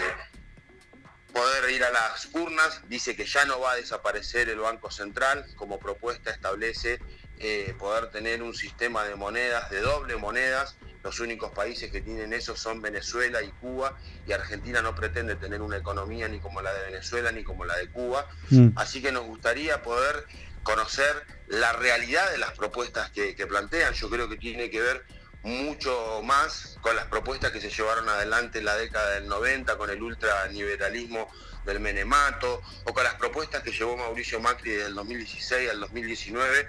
poder ir a las urnas, dice que ya no va a desaparecer el Banco Central, como propuesta establece eh, poder tener un sistema de monedas, de doble monedas. Los únicos países que tienen eso son Venezuela y Cuba, y Argentina no pretende tener una economía ni como la de Venezuela ni como la de Cuba. Mm. Así que nos gustaría poder conocer la realidad de las propuestas que, que plantean. Yo creo que tiene que ver mucho más con las propuestas que se llevaron adelante en la década del 90, con el ultraliberalismo del Menemato, o con las propuestas que llevó Mauricio Macri del 2016 al 2019.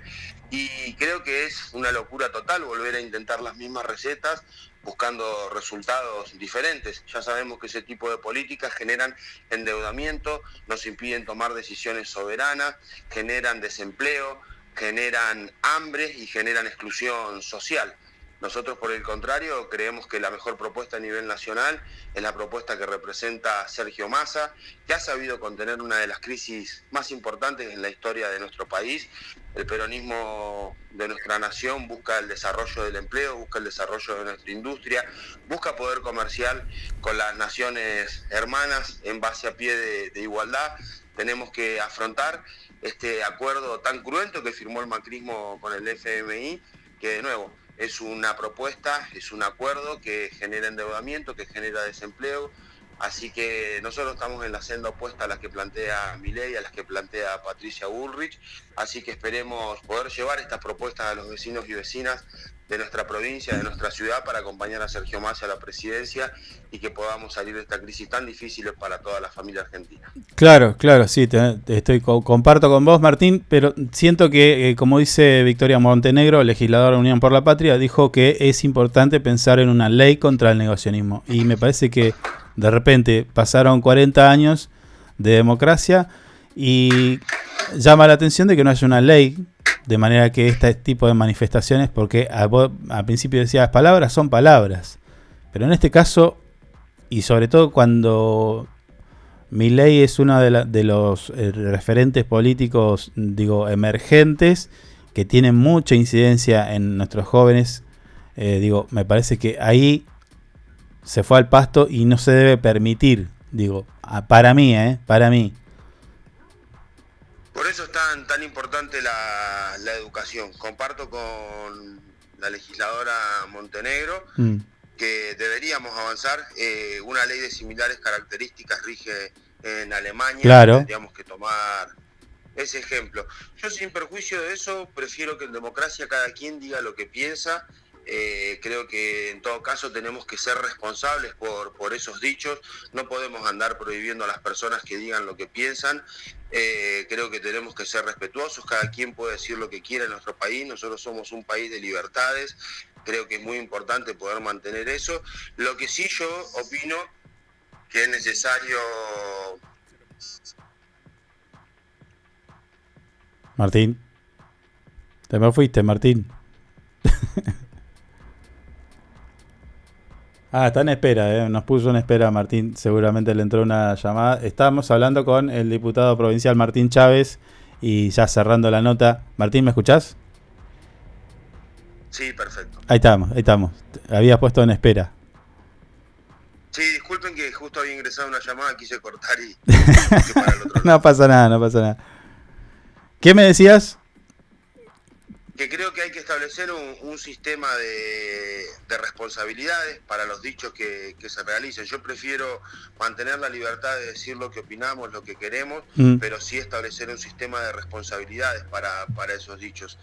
Y creo que es una locura total volver a intentar las mismas recetas buscando resultados diferentes. Ya sabemos que ese tipo de políticas generan endeudamiento, nos impiden tomar decisiones soberanas, generan desempleo, generan hambre y generan exclusión social. Nosotros, por el contrario, creemos que la mejor propuesta a nivel nacional es la propuesta que representa Sergio Massa, que ha sabido contener una de las crisis más importantes en la historia de nuestro país. El peronismo de nuestra nación busca el desarrollo del empleo, busca el desarrollo de nuestra industria, busca poder comercial con las naciones hermanas en base a pie de, de igualdad. Tenemos que afrontar este acuerdo tan cruento que firmó el macrismo con el FMI, que de nuevo es una propuesta, es un acuerdo que genera endeudamiento, que genera desempleo. Así que nosotros estamos en la senda opuesta a la que plantea Milei, a las que plantea Patricia Bullrich. Así que esperemos poder llevar estas propuestas a los vecinos y vecinas de nuestra provincia, de nuestra ciudad, para acompañar a Sergio Massa a la presidencia y que podamos salir de esta crisis tan difícil para toda la familia argentina. Claro, claro, sí, te, te estoy co- comparto con vos, Martín, pero siento que, eh, como dice Victoria Montenegro, legisladora de Unión por la Patria, dijo que es importante pensar en una ley contra el negacionismo. Y me parece que de repente pasaron 40 años de democracia y llama la atención de que no haya una ley, de manera que este tipo de manifestaciones, porque al principio decías palabras son palabras, pero en este caso, y sobre todo cuando Milei es uno de los eh, referentes políticos, digo, emergentes, que tienen mucha incidencia en nuestros jóvenes. Eh, digo, me parece que ahí se fue al pasto y no se debe permitir, digo, para mí, ¿eh? Para mí. Por eso es tan, tan importante la, la educación. Comparto con la legisladora Montenegro Mm. que deberíamos avanzar. Eh, una ley de similares características rige en Alemania. Claro. Tendríamos que tomar ese ejemplo. Yo sin perjuicio de eso, prefiero que en democracia cada quien diga lo que piensa Eh, creo que en todo caso tenemos que ser responsables por, por esos dichos, no podemos andar prohibiendo a las personas que digan lo que piensan, Eh, creo que tenemos que ser respetuosos, cada quien puede decir lo que quiera en nuestro país, nosotros somos un país de libertades, creo que es muy importante poder mantener eso. Lo que sí yo opino que es necesario Martín. Te me fuiste, Martín. ah, está en espera, eh. nos puso en espera Martín. Seguramente le entró una llamada. Estábamos hablando con el diputado provincial Martín Chávez y ya cerrando la nota. Martín, ¿me escuchás? Sí, perfecto. Ahí estamos, ahí estamos. Habías puesto en espera. Sí, disculpen que justo había ingresado una llamada, quise cortar y... no pasa nada, no pasa nada. ¿Qué me decías? Que creo que hay que establecer un, un sistema de, de responsabilidades para los dichos que, que se realicen. Yo prefiero mantener la libertad de decir lo que opinamos, lo que queremos, Mm. pero sí establecer un sistema de responsabilidades para, para esos dichos.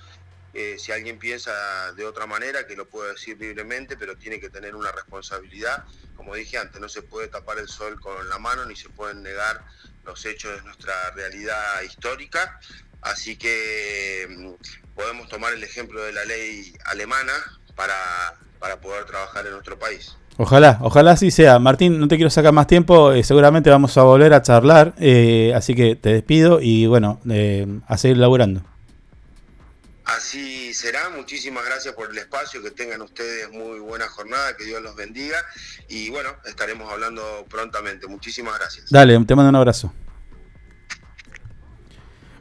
Eh, si alguien piensa de otra manera, que lo puede decir libremente, pero tiene que tener una responsabilidad. Como dije antes, no se puede tapar el sol con la mano ni se pueden negar los hechos de nuestra realidad histórica. Así que mm, podemos tomar el ejemplo de la ley alemana para, para poder trabajar en nuestro país. Ojalá, ojalá así sea. Martín, no te quiero sacar más tiempo. eh, seguramente vamos a volver a charlar. eh, así que te despido y bueno, eh, a seguir laburando. Así será. Muchísimas gracias por el espacio. Que tengan ustedes muy buena jornada. Que Dios los bendiga. Y bueno, estaremos hablando prontamente. Muchísimas gracias. Dale, te mando un abrazo.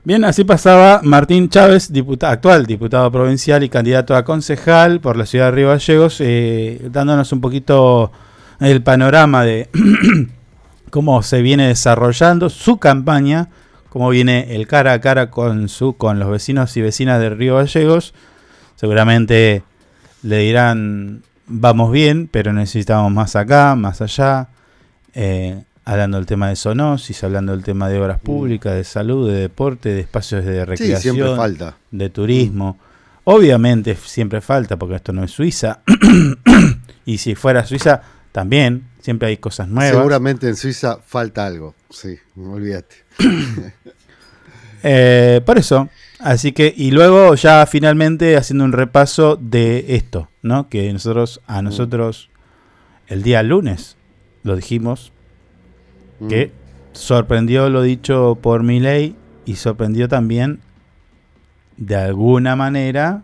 Bien, así pasaba Martín Chávez, diputa- actual diputado provincial y candidato a concejal por la ciudad de Río Gallegos, eh, dándonos un poquito el panorama de cómo se viene desarrollando su campaña, cómo viene el cara a cara con, su, con los vecinos y vecinas de Río Gallegos. Seguramente le dirán, vamos bien, pero necesitamos más acá, más allá. Eh, hablando del tema de zoonosis, hablando del tema de obras públicas, de salud, de deporte, de espacios de recreación, siempre falta. de turismo. Obviamente siempre falta porque esto no es Suiza. y si fuera Suiza, también siempre hay cosas nuevas. Seguramente en Suiza falta algo. Sí, olvídate. Eh, por eso. Así que, y luego ya finalmente haciendo un repaso de esto, ¿no? Que nosotros, a nosotros, el día lunes, lo dijimos, que sorprendió lo dicho por Milei y sorprendió también, de alguna manera,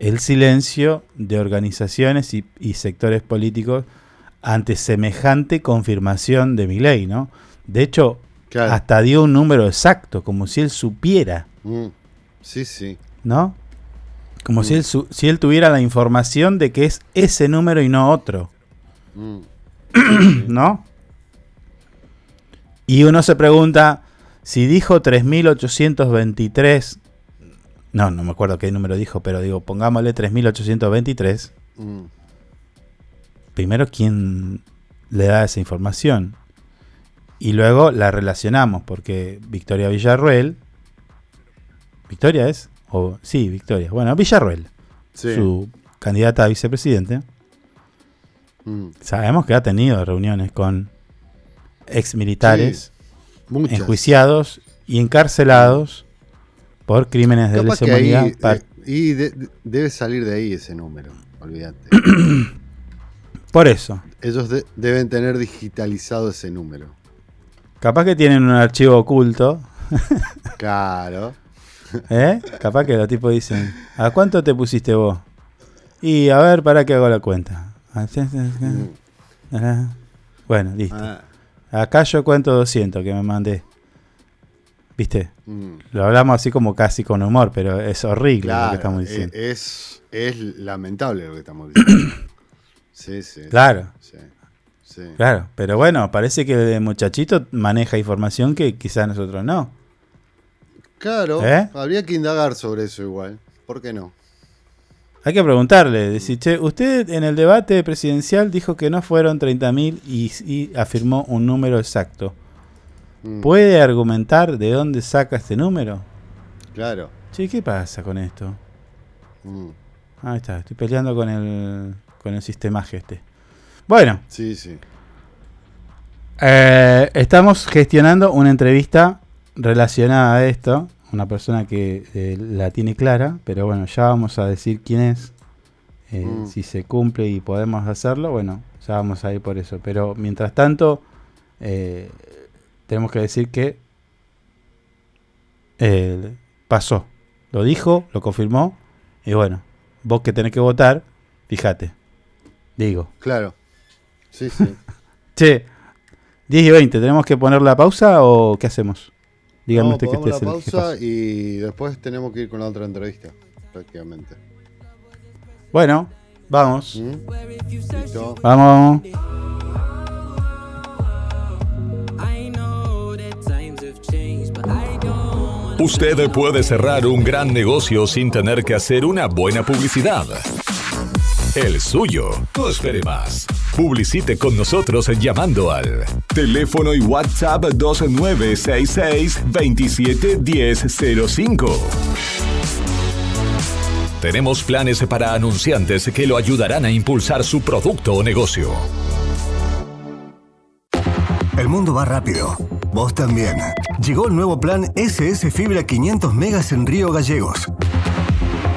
el silencio de organizaciones y, y sectores políticos ante semejante confirmación de Milei, ¿no? De hecho, hasta dio un número exacto, como si él supiera, Mm, Sí, sí. ¿no? Como si, él su- si él tuviera la información de que es ese número y no otro, Mm. ¿no? Y uno se pregunta, si dijo 3823, no, no me acuerdo qué número dijo, pero digo, pongámosle 3823, Mm. primero quién le da esa información. Y luego la relacionamos, porque Victoria Villarruel, ¿Victoria es? O, sí, Victoria. Bueno, Villarruel, Sí. su candidata a vicepresidente, Mm. sabemos que ha tenido reuniones con ex militares Sí, enjuiciados y encarcelados por crímenes de lesa ahí, humanidad. eh, y de- de- debe salir de ahí ese número, olvídate. Por eso. Ellos de- deben tener digitalizado ese número. Capaz que tienen un archivo oculto. Claro. ¿Eh? Capaz que los tipos dicen, ¿a cuánto te pusiste vos? Y a ver, para que hago la cuenta. Bueno, listo. Ah. Acá yo cuento 200 que me mandé. ¿Viste? Mm. Lo hablamos así como casi con humor, pero es horrible lo que estamos eh, diciendo. Es, es lamentable lo que estamos diciendo. sí, sí. Claro. Sí, sí. Claro, pero bueno, parece que el muchachito maneja información que quizás nosotros no. Claro, ¿Eh? habría que indagar sobre eso igual. ¿Por qué no? Hay que preguntarle, decir, che, usted en el debate presidencial dijo que no fueron 30.000 y, y afirmó un número exacto. Mm. ¿Puede argumentar de dónde saca este número? Claro. Che, ¿qué pasa con esto? Mm. Ahí está, estoy peleando con el, con el sistemaje este. Bueno, Sí, sí. eh, estamos gestionando una entrevista relacionada a esto. Una persona que eh, la tiene clara, pero bueno, ya vamos a decir quién es. Eh, Mm. Si se cumple y podemos hacerlo, bueno, ya vamos a ir por eso. Pero mientras tanto, eh, tenemos que decir que pasó. Lo dijo, lo confirmó. Y bueno, vos que tenés que votar, fíjate. Digo. Claro. Sí, sí. Che, 10 y 20, ¿tenemos que poner la pausa o qué hacemos? Dígame No, usted que la pausa y después tenemos que ir con la otra entrevista, prácticamente. Bueno, vamos. ¿Mm? Vamos. Usted puede cerrar un gran negocio sin tener que hacer una buena publicidad. El suyo. No espere más. Publicite con nosotros llamando al teléfono y WhatsApp 2966 271005. Tenemos planes para anunciantes que lo ayudarán a impulsar su producto o negocio. El mundo va rápido. Vos también. Llegó el nuevo plan SS Fibra 500 megas en Río Gallegos.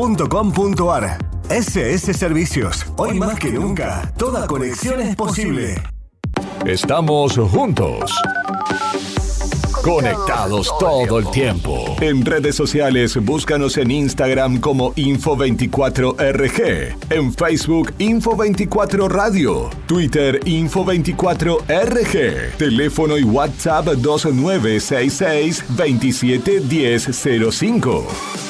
www.ssservicios.com.ar. SS Servicios. Hoy más que nunca, toda conexión es posible. Estamos juntos. Conectados todo el tiempo. En redes sociales, búscanos en Instagram como Info24RG, en Facebook Info24 Radio, Twitter Info24RG, teléfono y WhatsApp 2966 271005.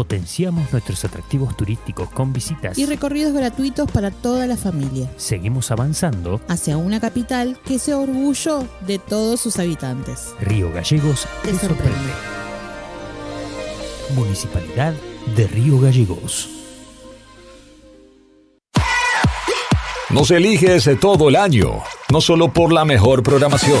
Potenciamos nuestros atractivos turísticos con visitas. Y recorridos gratuitos para toda la familia. Seguimos avanzando. Hacia una capital que sea orgullo de todos sus habitantes. Río Gallegos Te te sorprende. sorprende. Municipalidad de Río Gallegos. Nos eliges todo el año, no solo por la mejor programación,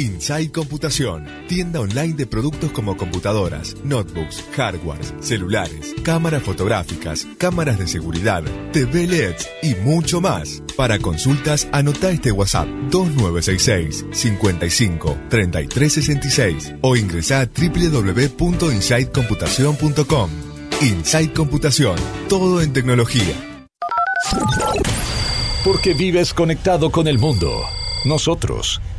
Inside Computación, tienda online de productos como computadoras, notebooks, hardwares, celulares, cámaras fotográficas, cámaras de seguridad, TV LEDs y mucho más. Para consultas, anota este WhatsApp 2966 55 3366 o ingresa a www.insidecomputación.com. Inside Computación, todo en tecnología. Porque vives conectado con el mundo. Nosotros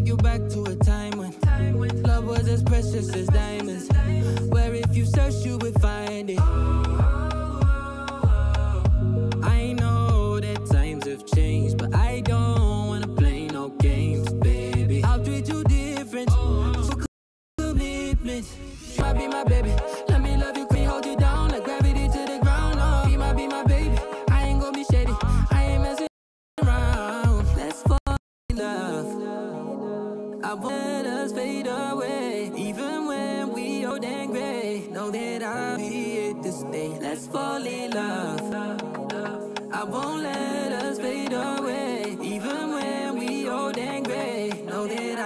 Take you back to a time when love was as precious as diamonds. Where if you search, you would find it. I know that times have changed, but I don't wanna play no games, baby. I'll treat you different. So commitment. You might be my baby. Know that I'll be here to stay. Let's fall in love. I won't let us fade away, even when we old and gray. Know that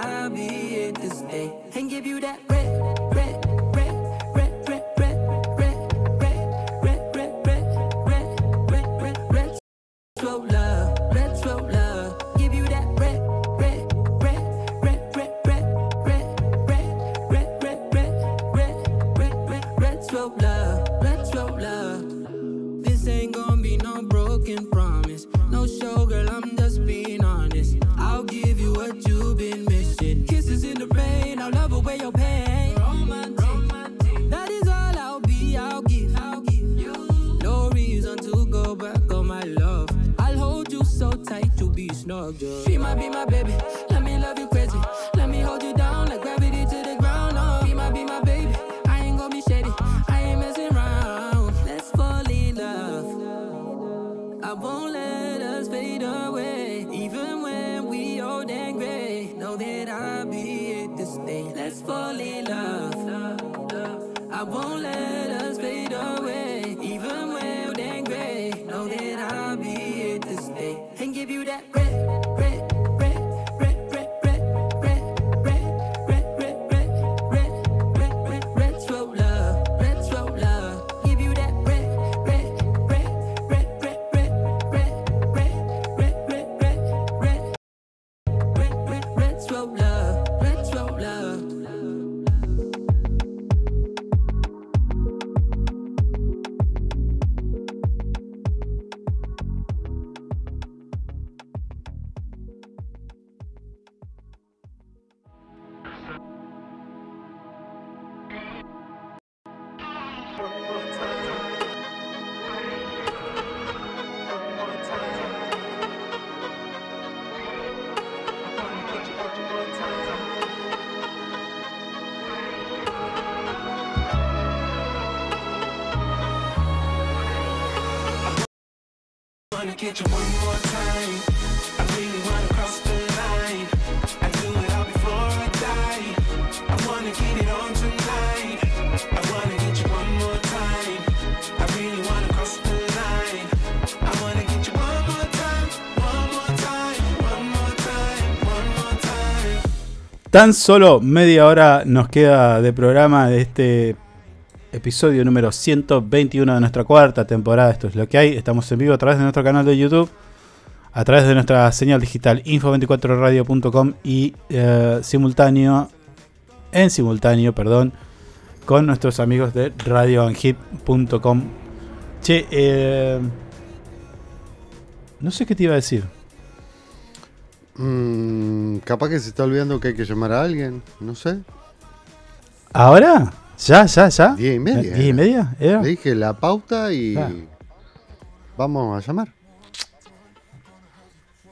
Tan solo media hora nos queda de programa de este episodio número 121 de nuestra cuarta temporada. Esto es lo que hay. Estamos en vivo a través de nuestro canal de YouTube, a través de nuestra señal digital info24radio.com y eh, simultáneo, en simultáneo, perdón, con nuestros amigos de radioanhit.com. Che, eh, no sé qué te iba a decir. Mm, capaz que se está olvidando que hay que llamar a alguien, no sé. ¿Ahora? ¿Ya, ya, ya? Diez y media. ¿Diez y media? ¿Era? Le dije la pauta y Ah. vamos a llamar.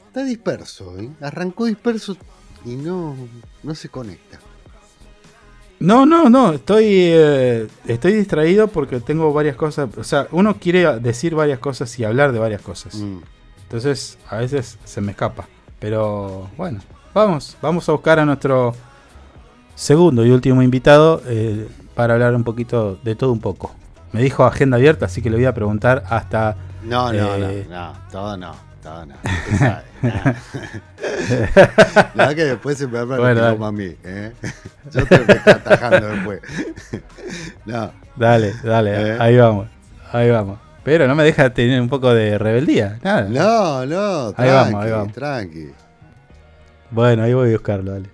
Está disperso, ¿eh? arrancó disperso y no, no se conecta. No, no, no, estoy, eh, estoy distraído porque tengo varias cosas. O sea, uno quiere decir varias cosas y hablar de varias cosas. Mm. Entonces, a veces se me escapa. Pero bueno, vamos, vamos a buscar a nuestro segundo y último invitado eh, para hablar un poquito de todo un poco. Me dijo agenda abierta, así que le voy a preguntar hasta. No, no, eh, no, no, todo no, todo no. Sabe, nada. Nada que después se me arma Bueno, quilombo a mí, ¿eh? Yo que estar atajando después. No. Dale, dale, ¿Eh? ahí vamos, ahí vamos. Pero no me deja tener un poco de rebeldía, nada. No, no, Ahí tranqui, vamos, ahí vamos. tranqui. Bueno, ahí voy a buscarlo, dale.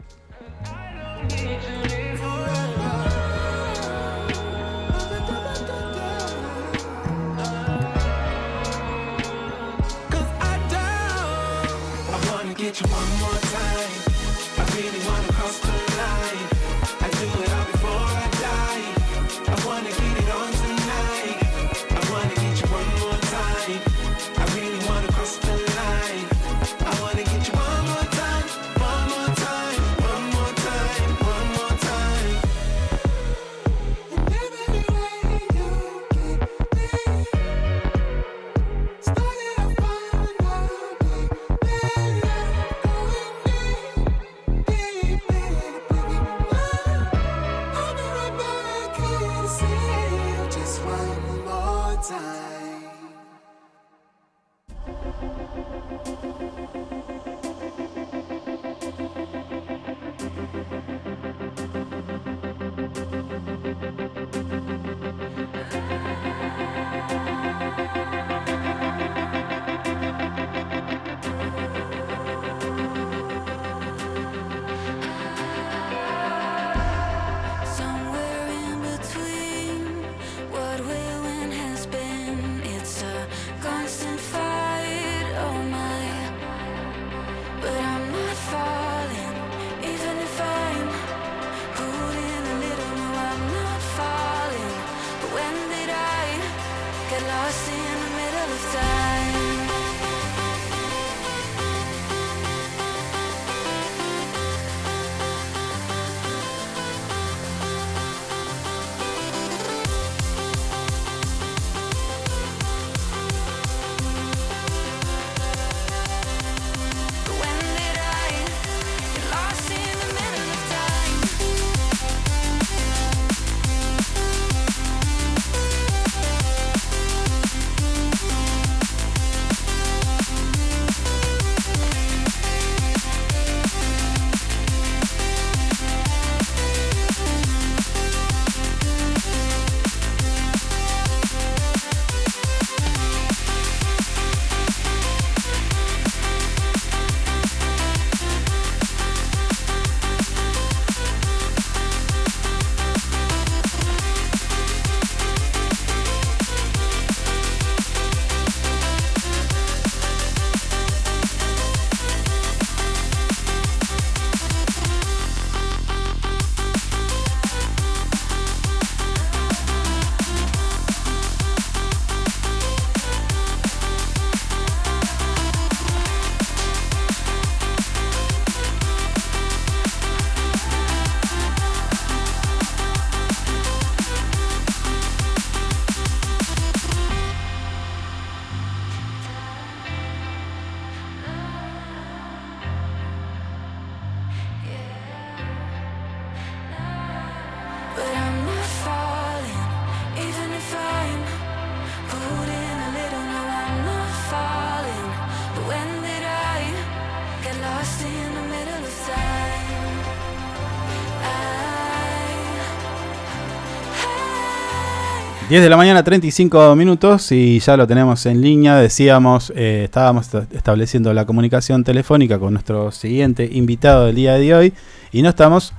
10 de la mañana, 35 minutos y ya lo tenemos en línea. Decíamos, eh, estábamos estableciendo la comunicación telefónica con nuestro siguiente invitado del día de hoy y nos estamos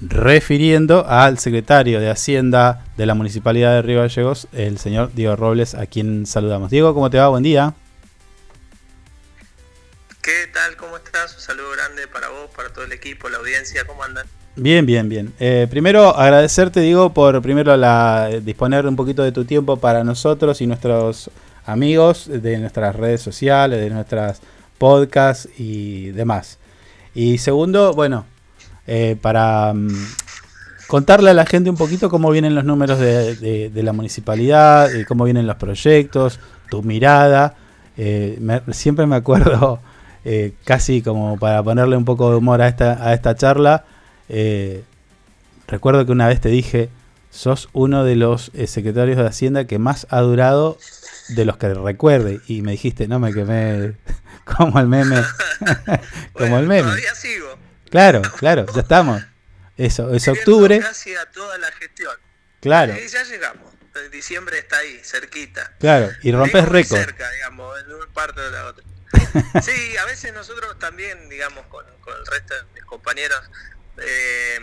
refiriendo al secretario de Hacienda de la Municipalidad de Río Gallegos, el señor Diego Robles, a quien saludamos. Diego, ¿cómo te va? Buen día. ¿Qué tal? ¿Cómo estás? Un saludo grande para vos, para todo el equipo, la audiencia, ¿cómo andan? Bien, bien, bien. Eh, primero agradecerte, digo, por primero la, disponer un poquito de tu tiempo para nosotros y nuestros amigos de nuestras redes sociales, de nuestras podcasts y demás. Y segundo, bueno, eh, para mm, contarle a la gente un poquito cómo vienen los números de, la municipalidad, y cómo vienen los proyectos, tu mirada. Eh, siempre me acuerdo, casi como para ponerle un poco de humor a esta, a esta charla, eh, recuerdo que una vez te dije, sos uno de los eh, secretarios de Hacienda que más ha durado de los que recuerde. Y me dijiste, no me quemé como el meme. como el meme. Todavía sigo. Claro, claro, ya estamos. Eso, es octubre. Casi a toda la gestión. Claro. Y ya llegamos. Diciembre está ahí, cerquita. Claro, y rompes récord. cerca, digamos, en un parte de la otra. sí, a veces nosotros también, digamos, con, con el resto de mis compañeros, eh,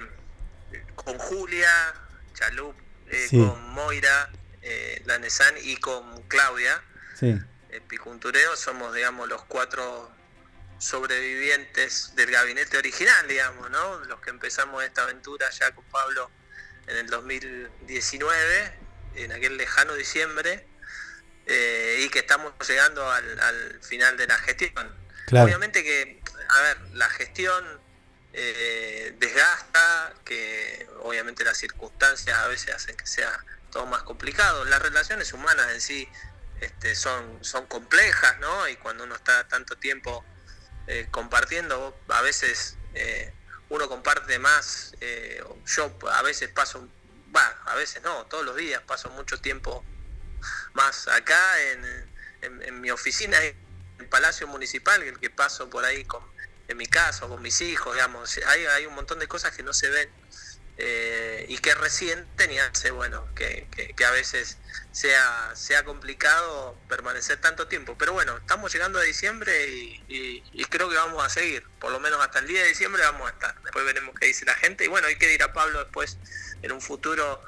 con Julia Chalup, eh, con Moira eh, Lanesan y con Claudia sí. Picuntureo, somos, digamos, los cuatro sobrevivientes del gabinete original, digamos, ¿no? Los que empezamos esta aventura ya con Pablo en el 2019, en aquel lejano diciembre, y que estamos llegando al, final de la gestión. Obviamente que, a ver, la gestión eh, desgasta, que obviamente las circunstancias a veces hacen que sea todo más complicado. Las relaciones humanas en sí este, son, son complejas, ¿no? Y cuando uno está tanto tiempo eh, compartiendo, a veces eh, uno comparte más. yo a veces paso, a veces no, todos los días paso mucho tiempo más acá en, en mi oficina, en el Palacio Municipal, el que paso por ahí con en mi caso, con mis hijos, digamos, hay, hay un montón de cosas que no se ven eh, y que recién hace, bueno, que, que, a veces sea, sea complicado permanecer tanto tiempo. Pero bueno, estamos llegando a diciembre y, creo que vamos a seguir, por lo menos hasta el día de diciembre vamos a estar. Después veremos qué dice la gente y bueno, hay que dirá Pablo después en un futuro.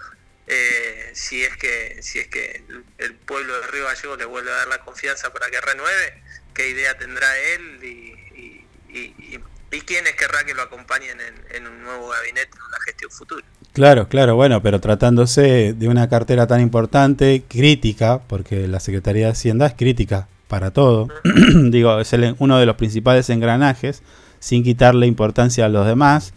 Eh, si es que si es que el pueblo de Río Gallego le vuelve a dar la confianza para que renueve, qué idea tendrá él y, y, y, quiénes querrá que lo acompañen en, un nuevo gabinete, en una gestión futura. Claro, claro, bueno, pero tratándose de una cartera tan importante, crítica, porque la Secretaría de Hacienda es crítica para todo, digo, es uno de los principales engranajes, sin quitarle importancia a los demás,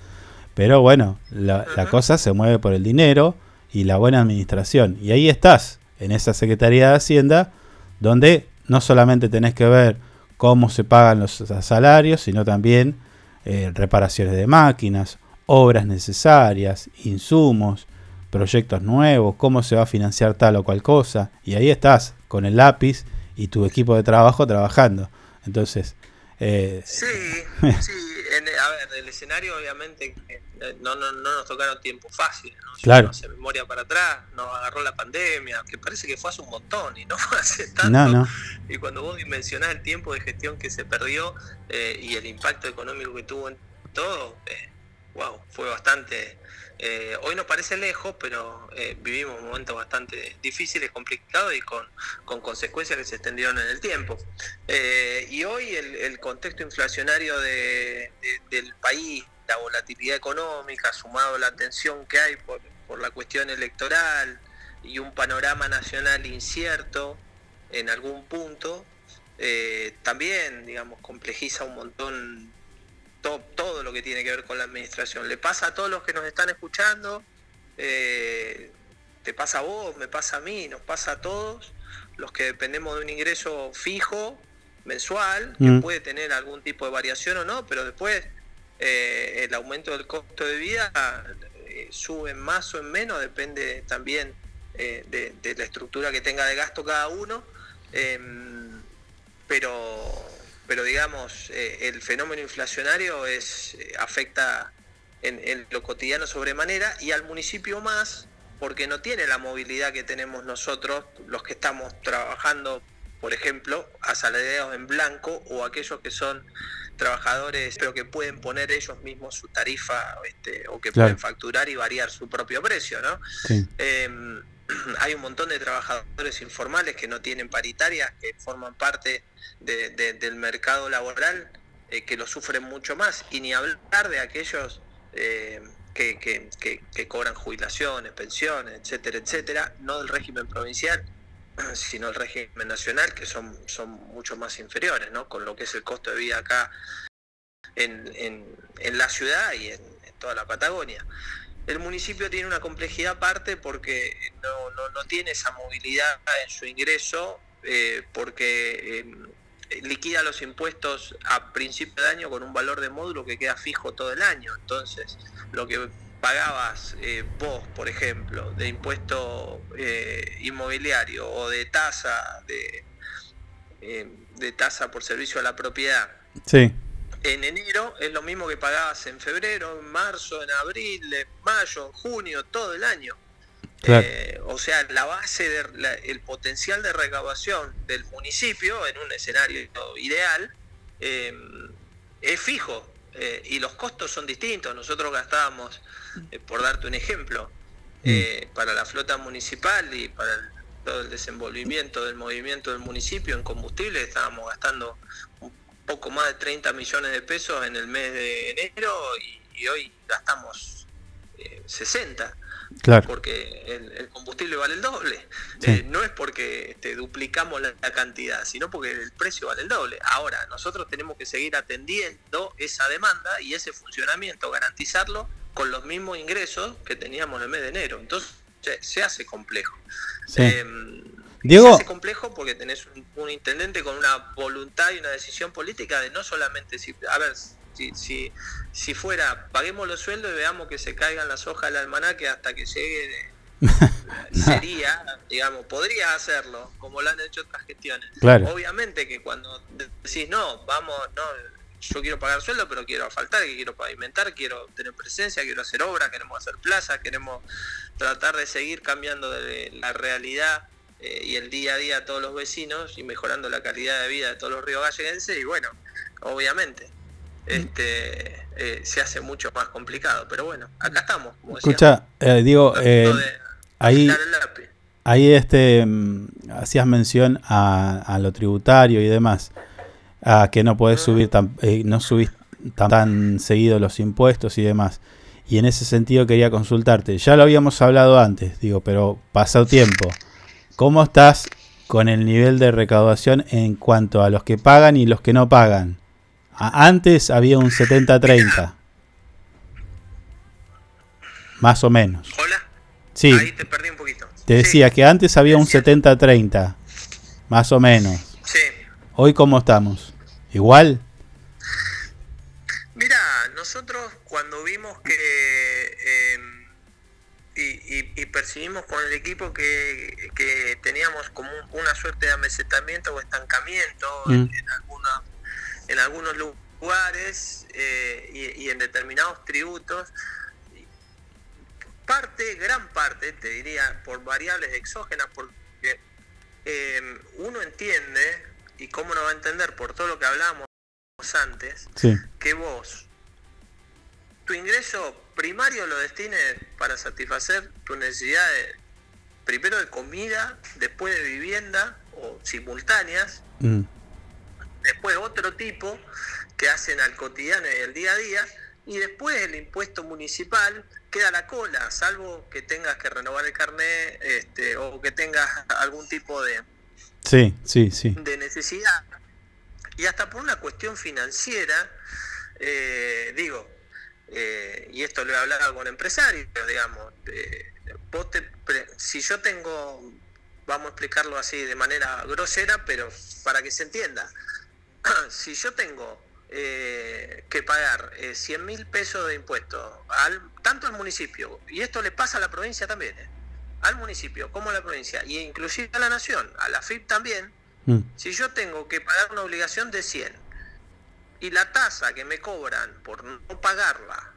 pero bueno, la, la cosa se mueve por el dinero y la buena administración, y ahí estás, en esa Secretaría de Hacienda, donde no solamente tenés que ver cómo se pagan los salarios, sino también eh, reparaciones de máquinas, obras necesarias, insumos, proyectos nuevos, cómo se va a financiar tal o cual cosa. Y ahí estás, con el lápiz y tu equipo de trabajo trabajando. Entonces... Eh, sí, sí, a ver, el escenario obviamente eh, no, no, no nos tocaron tiempo fácil, ¿no? Claro. Se memoria para atrás, nos agarró la pandemia, que parece que fue hace un montón y no fue hace tanto. No, no. Y cuando vos dimensionás el tiempo de gestión que se perdió eh, y el impacto económico que tuvo en todo, eh, wow, fue bastante eh, hoy nos parece lejos, pero eh, vivimos momentos bastante difíciles, complicados y con, consecuencias que se extendieron en el tiempo. Eh, y hoy el, contexto inflacionario del país, la volatilidad económica, sumado a la tensión que hay por, la cuestión electoral y un panorama nacional incierto en algún punto, también, digamos, complejiza un montón todo, lo que tiene que ver con la administración. Le pasa a todos los que nos están escuchando, eh, te pasa a vos, me pasa a mí, nos pasa a todos los que dependemos de un ingreso fijo, mensual, que mm. puede tener algún tipo de variación o no, pero después eh, el aumento del costo de vida eh, sube más o en menos, depende también de, de, la estructura que tenga de gasto cada uno, em, pero pero digamos, eh, el fenómeno inflacionario es, eh, afecta en, lo cotidiano sobremanera y al municipio más, porque no tiene la movilidad que tenemos nosotros, los que estamos trabajando, por ejemplo, asalariados en blanco o aquellos que son trabajadores, pero que pueden poner ellos mismos su tarifa este, o que Claro. pueden facturar y variar su propio precio, ¿no? Sí. Eh, hay un montón de trabajadores informales que no tienen paritarias, que forman parte de- de- del mercado laboral, eh, que lo sufren mucho más, y ni hablar de aquellos eh, que, que- que- que cobran jubilaciones, pensiones, etcétera, etcétera, no del régimen provincial, sino del régimen nacional, que son, son mucho más inferiores, ¿no? Con lo que es el costo de vida acá en, en- en la ciudad y en, en toda la Patagonia. El municipio tiene una complejidad aparte porque no, no- no tiene esa movilidad en su ingreso, eh, porque eh, liquida los impuestos a principio de año con un valor de módulo que queda fijo todo el año. Entonces, lo que pagabas eh, vos, por ejemplo, de impuesto eh, inmobiliario o de tasa de, eh, de tasa por servicio a la propiedad Sí, en enero es lo mismo que pagabas en febrero, en marzo, en abril, en mayo, en junio, todo el año. claro. Eh, o sea, la base, de, la- el potencial de recaudación del municipio en un escenario ideal eh, es fijo eh, y los costos son distintos. Nosotros gastábamos, eh, por darte un ejemplo, eh, para la flota municipal y para el- todo el desenvolvimiento del movimiento del municipio en combustible estábamos gastando un poco más de 30 millones de pesos en el mes de enero y, y hoy gastamos eh, 60 Claro. porque el, el combustible vale el doble. Sí. Eh, no es porque este, duplicamos la, la cantidad, sino porque el precio vale el doble. Ahora, nosotros tenemos que seguir atendiendo esa demanda y ese funcionamiento, garantizarlo con los mismos ingresos que teníamos en el mes de enero. Entonces, se, se hace complejo. Sí. Eh, Diego- Se hace complejo porque tenés un, un intendente con una voluntad y una decisión política de no solamente si, a ver, si, si, si fuera, paguemos los sueldos y veamos que se caigan las hojas del almanaque hasta que llegue, sería, digamos, podría hacerlo, como lo han hecho otras gestiones. Claro. Obviamente que cuando decís, no, vamos, no, yo quiero pagar sueldo, pero quiero asfaltar, que quiero pavimentar, quiero tener presencia, quiero hacer obra, queremos hacer plazas, queremos tratar de seguir cambiando de la realidad eh, y el día a día a todos los vecinos y mejorando la calidad de vida de todos los ríos galleguenses y bueno, obviamente este eh, se hace mucho más complicado, pero bueno, acá estamos, como. Escucha, eh, Diego, eh, ahí, ahí este, mm, hacías mención a, a lo tributario y demás, a que no podés subir tan, eh, no subís tan, tan seguido los impuestos y demás. Y en ese sentido quería consultarte. Ya lo habíamos hablado antes, digo, pero pasó tiempo. ¿Cómo estás con el nivel de recaudación en cuanto a los que pagan y los que no pagan? Antes había un 70-30. Más o menos. Hola. Sí. Ahí te perdí un poquito. Te decía que antes había un 70-30. Más o menos. Sí. Hoy cómo estamos. Igual. Mira, nosotros cuando vimos que eh, y, y- y percibimos con el equipo que, que teníamos como un- una suerte de amesetamiento o estancamiento en, Mm. en en algunos lugares eh, y, y en determinados tributos, parte, gran parte, te diría, por variables exógenas, porque eh, uno entiende, y cómo no va a entender por todo lo que hablábamos antes, Sí. que vos tu ingreso primario lo destines para satisfacer tu necesidad de, primero de comida, después de vivienda o simultáneas, Mm. Después otro tipo que hacen al cotidiano y el día a día, y después el impuesto municipal queda la cola, salvo que tengas que renovar el carnet este, o que tengas algún tipo de, Sí, sí, sí. de necesidad. Y hasta por una cuestión financiera, eh, digo, eh, y esto lo he hablado con empresarios, digamos, eh, vos te pre- si yo tengo, vamos a explicarlo así de manera grosera, pero para que se entienda, si yo tengo eh, que pagar eh, 100 mil pesos de impuestos, al, tanto al municipio, y esto le pasa a la provincia también, eh, al municipio como a la provincia, y inclusive a la nación, a la FIP también, Mm. si yo tengo que pagar una obligación de 100 y la tasa que me cobran por no pagarla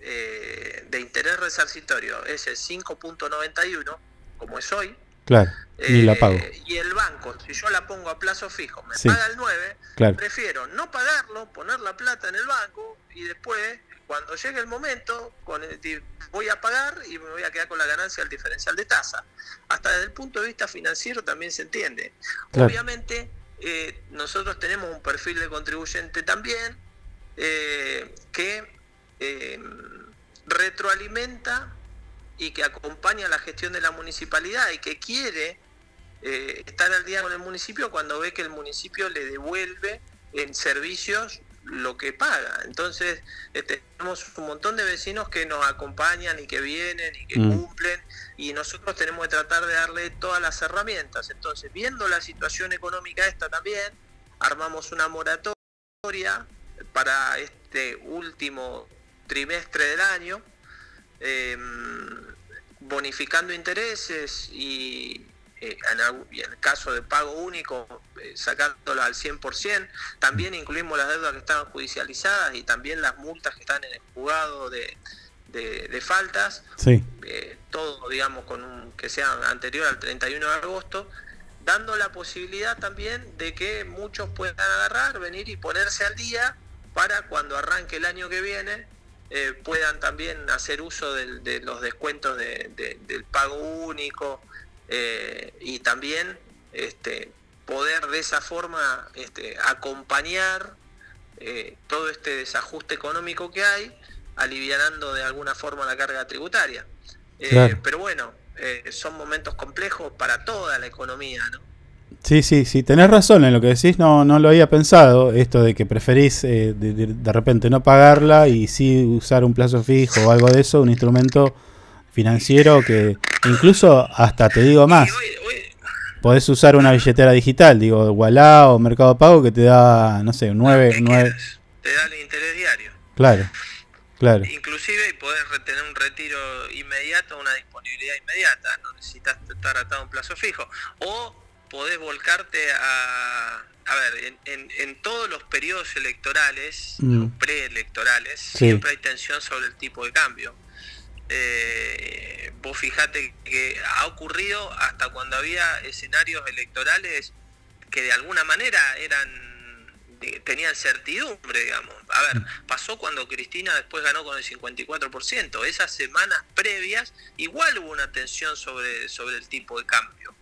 eh, de interés resarcitorio es el 5.91, como es hoy, Claro, ni la pago. eh, y el banco, si yo la pongo a plazo fijo, me Sí. paga el 9, Claro. prefiero no pagarlo, poner la plata en el banco y después, cuando llegue el momento, con el di- voy a pagar y me voy a quedar con la ganancia del diferencial de tasa. Hasta desde el punto de vista financiero también se entiende. Claro. Obviamente, eh, nosotros tenemos un perfil de contribuyente también eh, que retroalimenta y que acompaña la gestión de la municipalidad y que quiere eh, estar al día con el municipio cuando ve que el municipio le devuelve en servicios lo que paga. Entonces, este, tenemos un montón de vecinos que nos acompañan y que vienen y que Mm. cumplen y nosotros tenemos que tratar de darle todas las herramientas. Entonces, viendo la situación económica esta también, armamos una moratoria para este último trimestre del año, em, bonificando intereses y eh, en, y en el caso de pago único, eh, sacándolo al 100%. También incluimos las deudas que estaban judicializadas y también las multas que están en el juzgado de, de- de faltas Sí, eh, todo, digamos, con un que sea anterior al 31 de agosto, dando la posibilidad también de que muchos puedan agarrar, venir y ponerse al día para cuando arranque el año que viene eh, puedan también hacer uso del- de los descuentos de- de- del pago único eh, y también este, poder de esa forma este, acompañar eh, todo este desajuste económico que hay, alivianando de alguna forma la carga tributaria. Eh, Claro. Pero bueno, son momentos complejos para toda la economía, ¿no? Sí, sí, sí, tenés razón en lo que decís, no, no lo había pensado, esto de que preferís eh, de, de- de repente no pagarla y sí usar un plazo fijo o algo de eso, un instrumento financiero que incluso hasta te digo más, podés usar una billetera digital, digo, Wallah o Mercado Pago que te da, no sé, 9, 9, Te da el interés diario. claro, claro, Inclusive y poder retener un retiro inmediato, una disponibilidad inmediata, no necesitas estar atado a un plazo fijo. O podés volcarte a... A ver, en, en- en todos los periodos electorales, Mm. preelectorales, Sí. siempre hay tensión sobre el tipo de cambio. Eh, vos fijate que ha ocurrido hasta cuando había escenarios electorales que de alguna manera eran de- tenían certidumbre, digamos. A ver, pasó cuando Cristina después ganó con el 54%. Esas semanas previas igual hubo una tensión sobre, sobre el tipo de cambio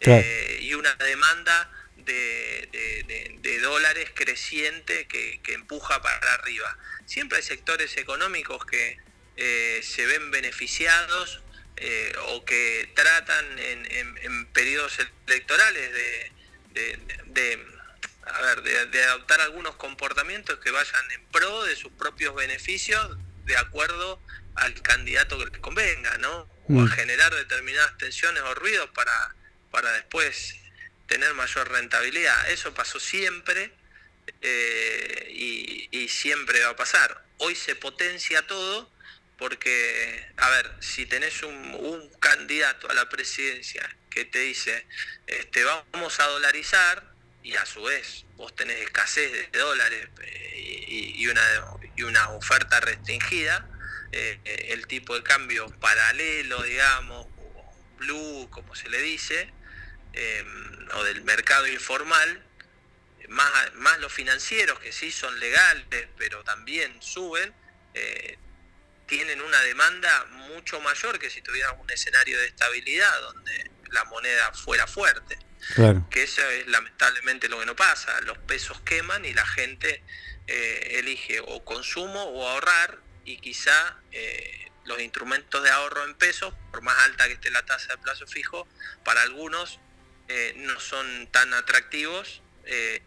Claro. Eh, y una demanda de, de- de- de dólares creciente que, que empuja para arriba. Siempre hay sectores económicos que eh, se ven beneficiados eh, o que tratan en, en- en periodos electorales de, a ver, de, adoptar algunos comportamientos que vayan en pro de sus propios beneficios de acuerdo al candidato que les convenga, ¿no? O Mm. a generar determinadas tensiones o ruidos para, para después tener mayor rentabilidad. Eso pasó siempre eh, y, siempre va a pasar. Hoy se potencia todo porque, a ver, si tenés un, un candidato a la presidencia que te dice, este, vamos a dolarizar, y a su vez vos tenés escasez de dólares eh, y, una, y una oferta restringida, eh, el tipo de cambio paralelo, digamos, blue, como se le dice, eh, o del mercado informal, más, más los financieros que sí son legales, pero también suben, eh, tienen una demanda mucho mayor que si tuvieran un escenario de estabilidad donde la moneda fuera fuerte. claro. Que eso es lamentablemente lo que no pasa. Los pesos queman y la gente eh, elige o consumo o ahorrar y quizá eh, los instrumentos de ahorro en pesos, por más alta que esté la tasa de plazo fijo, para algunos eh, no son tan atractivos. eh,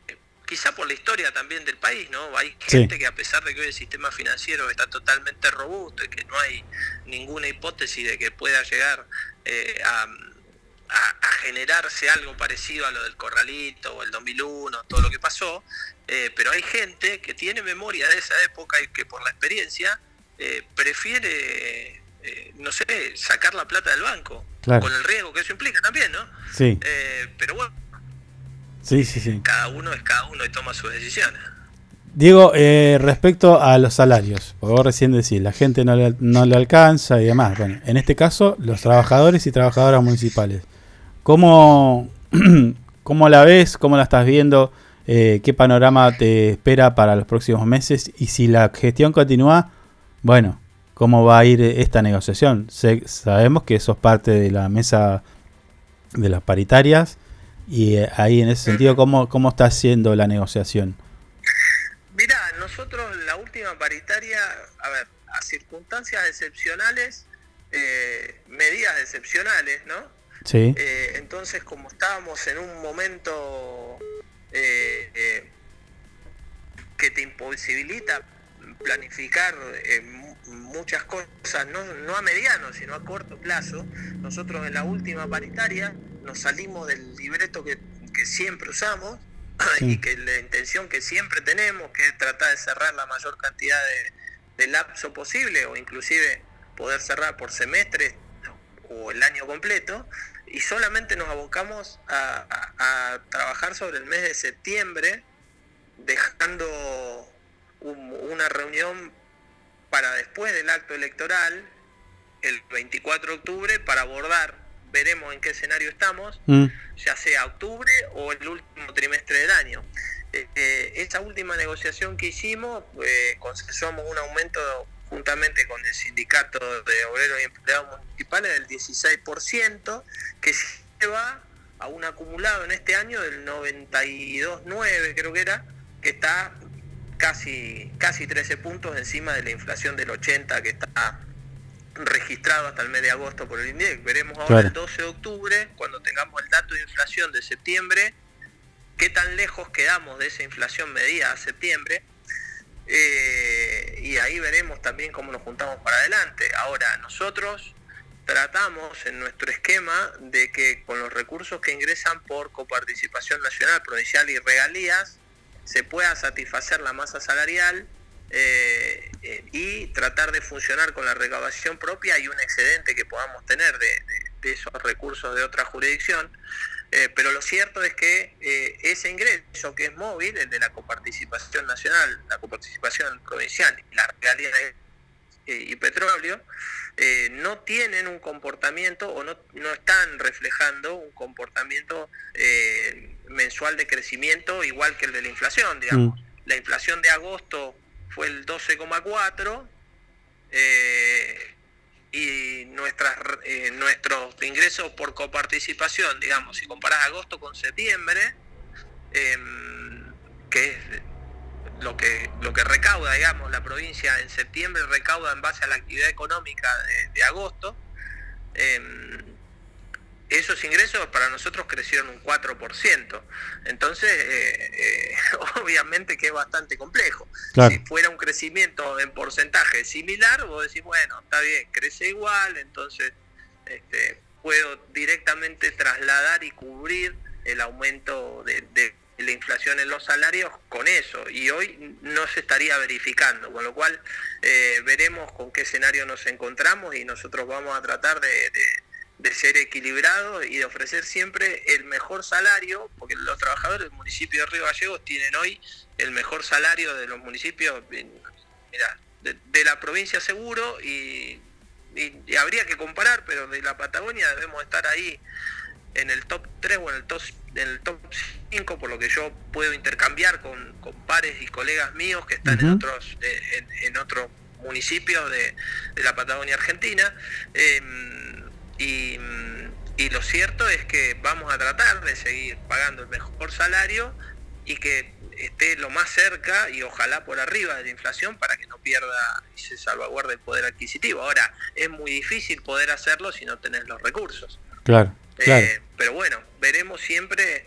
quizá por la historia también del país, ¿no? Hay Sí. gente que a pesar de que hoy el sistema financiero está totalmente robusto y que no hay ninguna hipótesis de que pueda llegar eh, a, a- a generarse algo parecido a lo del corralito o el 2001, todo lo que pasó, eh, pero hay gente que tiene memoria de esa época y que por la experiencia eh, prefiere, eh, no sé, sacar la plata del banco, Claro. con el riesgo que eso implica también, ¿no? Sí, Eh, pero bueno, sí, sí, sí. cada uno es cada uno y toma sus decisiones. Diego, eh, respecto a los salarios, porque vos recién decís, la gente no le, no le alcanza y demás. Bueno, en este caso, los trabajadores y trabajadoras municipales. ¿Cómo, cómo la ves? ¿Cómo la estás viendo? Eh, ¿Qué panorama te espera para los próximos meses? Y si la gestión continúa, bueno, ¿cómo va a ir esta negociación? Sé- sabemos que sos parte de la mesa de las paritarias y eh, ahí en ese sentido, ¿cómo, cómo está siendo la negociación? Mirá, nosotros la última paritaria, a ver, a circunstancias excepcionales, eh, medidas excepcionales, ¿no? Sí. Eh, entonces, como estábamos en un momento eh, eh, que te imposibilita planificar mu- muchas cosas, no, no a mediano, sino a corto plazo, nosotros en la última paritaria nos salimos del libreto que, que siempre usamos y que la intención que siempre tenemos, que es tratar de cerrar la mayor cantidad de, de lapso posible o inclusive poder cerrar por semestre o el año completo y solamente nos abocamos a, a- a trabajar sobre el mes de septiembre dejando un- una reunión para después del acto electoral el 24 de octubre para abordar veremos en qué escenario estamos Mm. ya sea octubre o el último trimestre del año. Eh, eh, esta última negociación que hicimos, eh, consensuamos un aumento juntamente con el sindicato de obreros y empleados municipales del 16%, que se lleva a un acumulado en este año del 92,9 creo que era, que está casi, casi 13 puntos encima de la inflación del 80 que está registrado hasta el mes de agosto por el INDEC. Veremos ahora Claro. el 12 de octubre, cuando tengamos el dato de inflación de septiembre, qué tan lejos quedamos de esa inflación medida a septiembre. Eh, y ahí veremos también cómo nos juntamos para adelante. Ahora, nosotros tratamos en nuestro esquema de que con los recursos que ingresan por coparticipación nacional, provincial y regalías, se pueda satisfacer la masa salarial eh, eh, y tratar de funcionar con la recaudación propia y un excedente que podamos tener de, esos recursos de otra jurisdicción. Eh, pero lo cierto es que ese ingreso que es móvil, el de la coparticipación nacional, la coparticipación provincial la eh, y petróleo, no tienen un comportamiento o no, no están reflejando un comportamiento eh, mensual de crecimiento igual que el de la inflación, digamos. La inflación de agosto fue el 12,4 eh, y nuestras, eh, nuestros ingresos por coparticipación, digamos, si comparás agosto con septiembre, em, que es lo que, lo que recauda, digamos, la provincia en septiembre recauda en base a la actividad económica de, de agosto, em, esos ingresos para nosotros crecieron un 4%. Entonces, eh, eh, obviamente que es bastante complejo. Claro. Si fuera un crecimiento en porcentaje similar, vos decís, bueno, está bien, crece igual, entonces este, puedo directamente trasladar y cubrir el aumento de, de la inflación en los salarios con eso. Y hoy no se estaría verificando, con lo cual eh, veremos con qué escenario nos encontramos y nosotros vamos a tratar de, de- de ser equilibrados y de ofrecer siempre el mejor salario, porque los trabajadores del municipio de Río Gallegos tienen hoy el mejor salario de los municipios, mirá, de, de la provincia seguro y, y- y habría que comparar, pero de la Patagonia debemos estar ahí en el top 3 o en el top, en el top 5, por lo que yo puedo intercambiar con, con pares y colegas míos que están en otros eh, en, en otros municipios de, de la Patagonia Argentina. Em, y, y lo cierto es que vamos a tratar de seguir pagando el mejor salario y que esté lo más cerca y ojalá por arriba de la inflación para que no pierda y se salvaguarde el poder adquisitivo. Ahora, es muy difícil poder hacerlo si no tenés los recursos. Claro, claro. Eh, pero bueno, veremos siempre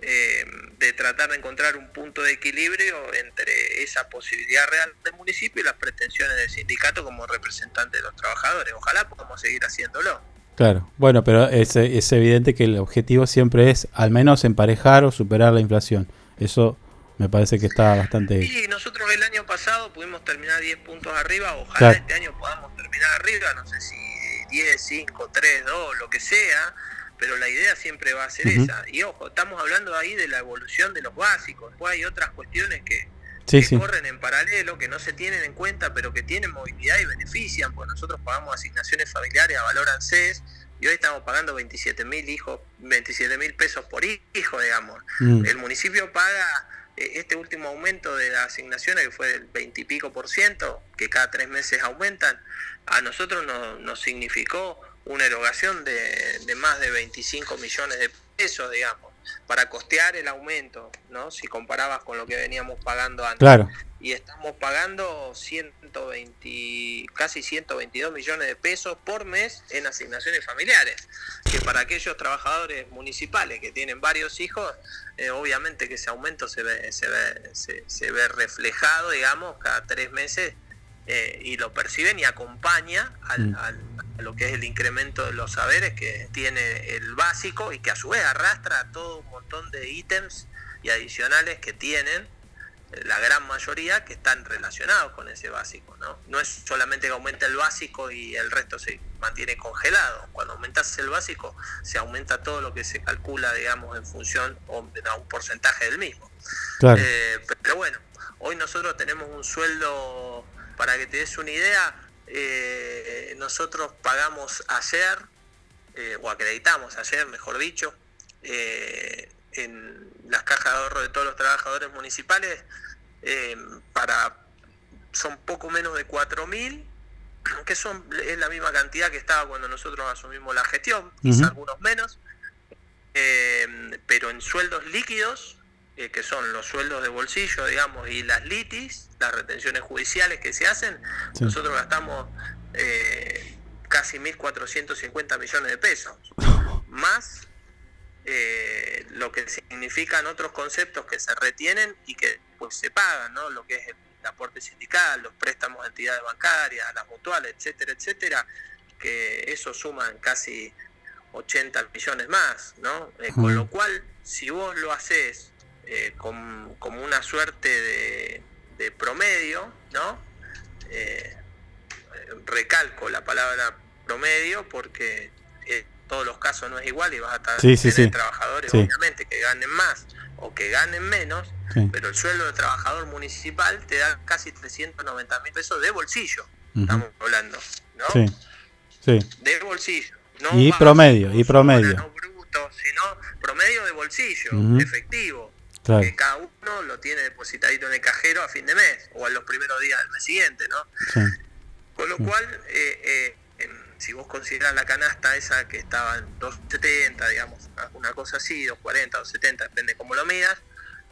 eh, de tratar de encontrar un punto de equilibrio entre esa posibilidad real del municipio y las pretensiones del sindicato como representante de los trabajadores. Ojalá podamos seguir haciéndolo. Claro, bueno, pero es, es evidente que el objetivo siempre es al menos emparejar o superar la inflación. Eso me parece que está bastante... Y nosotros el año pasado pudimos terminar 10 puntos arriba, ojalá Claro. este año podamos terminar arriba, no sé si 10, 5, 3, 2, lo que sea, pero la idea siempre va a ser esa. Y ojo, estamos hablando ahí de la evolución de los básicos, después hay otras cuestiones que Sí, que sí. corren en paralelo, que no se tienen en cuenta, pero que tienen movilidad y benefician, porque nosotros pagamos asignaciones familiares a valor ANSES y hoy estamos pagando 27 mil hijos, 27 mil pesos por hijo, digamos. Mm. El municipio paga eh, este último aumento de las asignaciones, que fue del 20 y pico por ciento, que cada tres meses aumentan, a nosotros nos, nos significó una erogación de, de más de 25 millones de pesos, digamos, para costear el aumento, ¿no? Si comparabas con lo que veníamos pagando antes. Claro. Y estamos pagando 120, casi 122 millones de pesos por mes en asignaciones familiares. Que para aquellos trabajadores municipales que tienen varios hijos, eh, obviamente que ese aumento se ve, se ve, se, se ve reflejado, digamos, cada tres meses eh, y lo perciben y acompaña al, Mm. al- lo que es el incremento de los saberes que tiene el básico y que a su vez arrastra a todo un montón de ítems y adicionales que tienen eh, la gran mayoría que están relacionados con ese básico, ¿no? No es solamente que aumenta el básico y el resto se mantiene congelado. Cuando aumentas el básico, se aumenta todo lo que se calcula, digamos, en función o a un porcentaje del mismo. Claro. Eh, pero bueno, hoy nosotros tenemos un sueldo, para que te des una idea, eh, nosotros pagamos ayer, eh, o acreditamos ayer, mejor dicho, eh, en las cajas de ahorro de todos los trabajadores municipales, eh, para son poco menos de 4.000, que son es la misma cantidad que estaba cuando nosotros asumimos la gestión, quizá Ujú. algunos menos, eh, pero en sueldos líquidos, eh, que son los sueldos de bolsillo, digamos, y las litis, las retenciones judiciales que se hacen, Sí. nosotros gastamos eh, casi 1.450 millones de pesos, más eh, lo que significan otros conceptos que se retienen y que pues se pagan, ¿no? Lo que es el aporte sindical, los préstamos a entidades bancarias, las mutuales, etcétera, etcétera, que eso suman casi 80 millones más, ¿no? Eh, con lo cual, si vos lo haces eh, con- como una suerte de, de promedio, ¿no? Eh, recalco la palabra promedio porque en todos los casos no es igual y vas a estar Sí, sí, tener sí. trabajadores obviamente que ganen más o que ganen menos, pero el sueldo de trabajador municipal te da casi 390 mil pesos de bolsillo, estamos hablando, ¿no? De bolsillo. No Y promedio, y promedio. no bruto, sino promedio de bolsillo, efectivo. Claro. Que cada uno lo tiene depositadito en el cajero a fin de mes o a los primeros días del mes siguiente, ¿no? Sí. Con lo cual, eh, eh, si vos considerás la canasta esa que estaba en 270, digamos, una cosa así, 240, 270, depende cómo lo midas,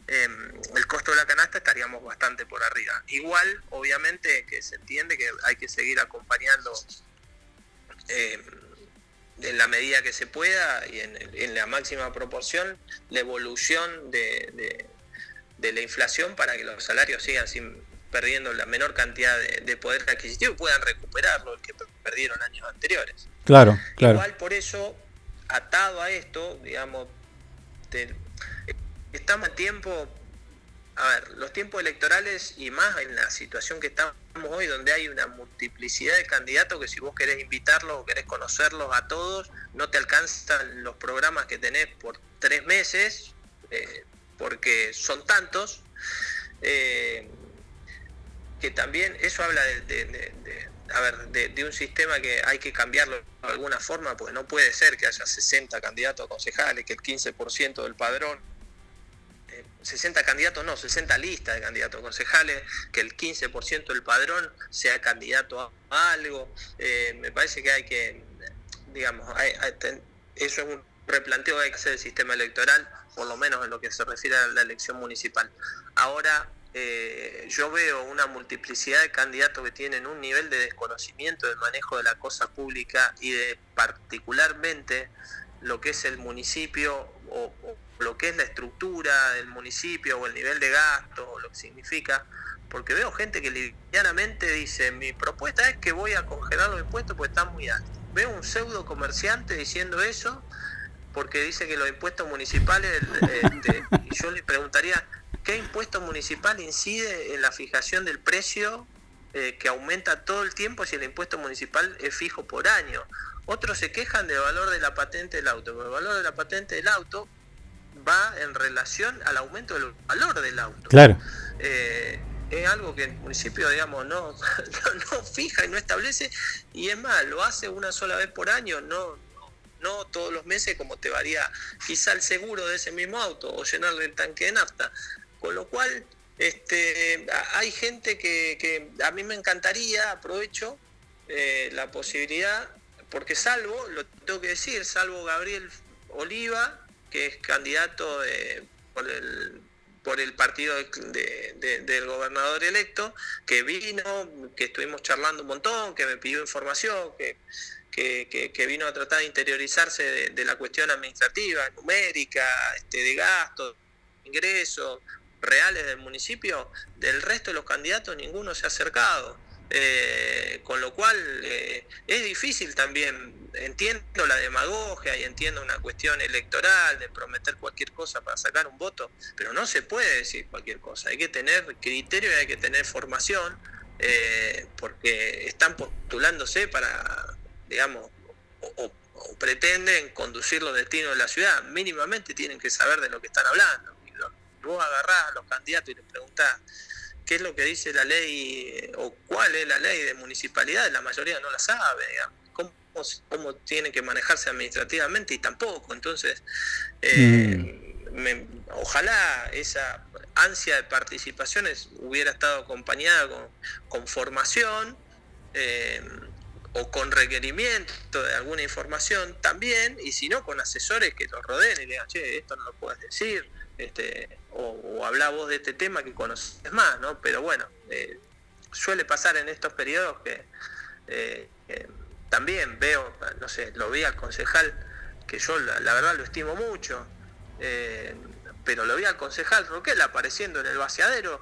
em, el costo de la canasta estaríamos bastante por arriba. Igual, obviamente, que se entiende que hay que seguir acompañando em, en la medida que se pueda y en, en la máxima proporción la evolución de, de- de la inflación para que los salarios sigan sin, perdiendo la menor cantidad de, de poder adquisitivo y puedan recuperarlo el que perdieron años anteriores. Claro, claro. Igual por eso, atado a esto, digamos, te- estamos a tiempo, a ver, los tiempos electorales y más en la situación que estamos hoy, donde hay una multiplicidad de candidatos que si vos querés invitarlos o querés conocerlos a todos, no te alcanzan los programas que tenés por tres meses, eh, porque son tantos. eh, que también eso habla de, a ver, de, de un sistema que hay que cambiarlo de alguna forma, pues no puede ser que haya 60 candidatos a concejales, que el 15% del padrón, 60 candidatos, no, 60 listas de candidatos concejales, que el 15% del padrón sea candidato a, algo. Eh, me parece que hay que, digamos, hay- hay- eso es un replanteo que hay que hacer del sistema electoral, por lo menos en lo que se refiere a la elección municipal. Ahora, eh, yo veo una multiplicidad de candidatos que tienen un nivel de desconocimiento del manejo de la cosa pública y de particularmente lo que es el municipio o lo que es la estructura del municipio o el nivel de gasto o lo que significa, porque veo gente que livianamente dice, mi propuesta es que voy a congelar los impuestos porque están muy altos. Veo un pseudo comerciante diciendo eso porque dice que los impuestos municipales, este, yo le preguntaría, ¿qué impuesto municipal incide en la fijación del precio eh, que aumenta todo el tiempo si el impuesto municipal es fijo por año? Otros se quejan del valor de la patente del auto, pero el valor de la patente del auto va en relación al aumento del valor del auto. Claro. Eh, es algo que el municipio, digamos, no, no, no fija y no establece, y es más, lo hace una sola vez por año, no, no todos los meses como te varía quizá el seguro de ese mismo auto o llenarle el tanque de nafta. Con lo cual, este, hay gente que, que a mí me encantaría, aprovecho eh, la posibilidad, porque salvo, lo tengo que decir, salvo Gabriel Oliva, que es candidato de- por el por el partido de- de- del gobernador electo, que vino, que estuvimos charlando un montón, que me pidió información, que, que, vino a tratar de interiorizarse de, de la cuestión administrativa, numérica, este, de gastos, ingresos reales del municipio, del resto de los candidatos ninguno se ha acercado. Eh, con lo cual eh, es difícil también, entiendo la demagogia y entiendo una cuestión electoral de prometer cualquier cosa para sacar un voto, pero no se puede decir cualquier cosa, hay que tener criterio y hay que tener formación, eh, porque están postulándose para, digamos, o, pretenden conducir los destinos de la ciudad, mínimamente tienen que saber de lo que están hablando. Y lo- vos agarrás a los candidatos y les preguntás qué es lo que dice la ley o cuál es la ley de municipalidad, la mayoría no la sabe, digamos. ¿Cómo, cómo tiene que manejarse administrativamente y tampoco. Entonces, eh, me- ojalá esa ansia de participaciones hubiera estado acompañada con, con formación eh, o con requerimiento de alguna información también, y si no, con asesores que los rodeen y le digan, che, esto no lo puedes decir, este, o, o vos de este tema que conoces más, ¿no? Pero bueno, eh, suele pasar en estos periodos que eh, eh, también veo, no sé, lo vi al concejal, que yo la, la verdad lo estimo mucho, eh, pero lo vi al concejal Roquel apareciendo en el vaciadero,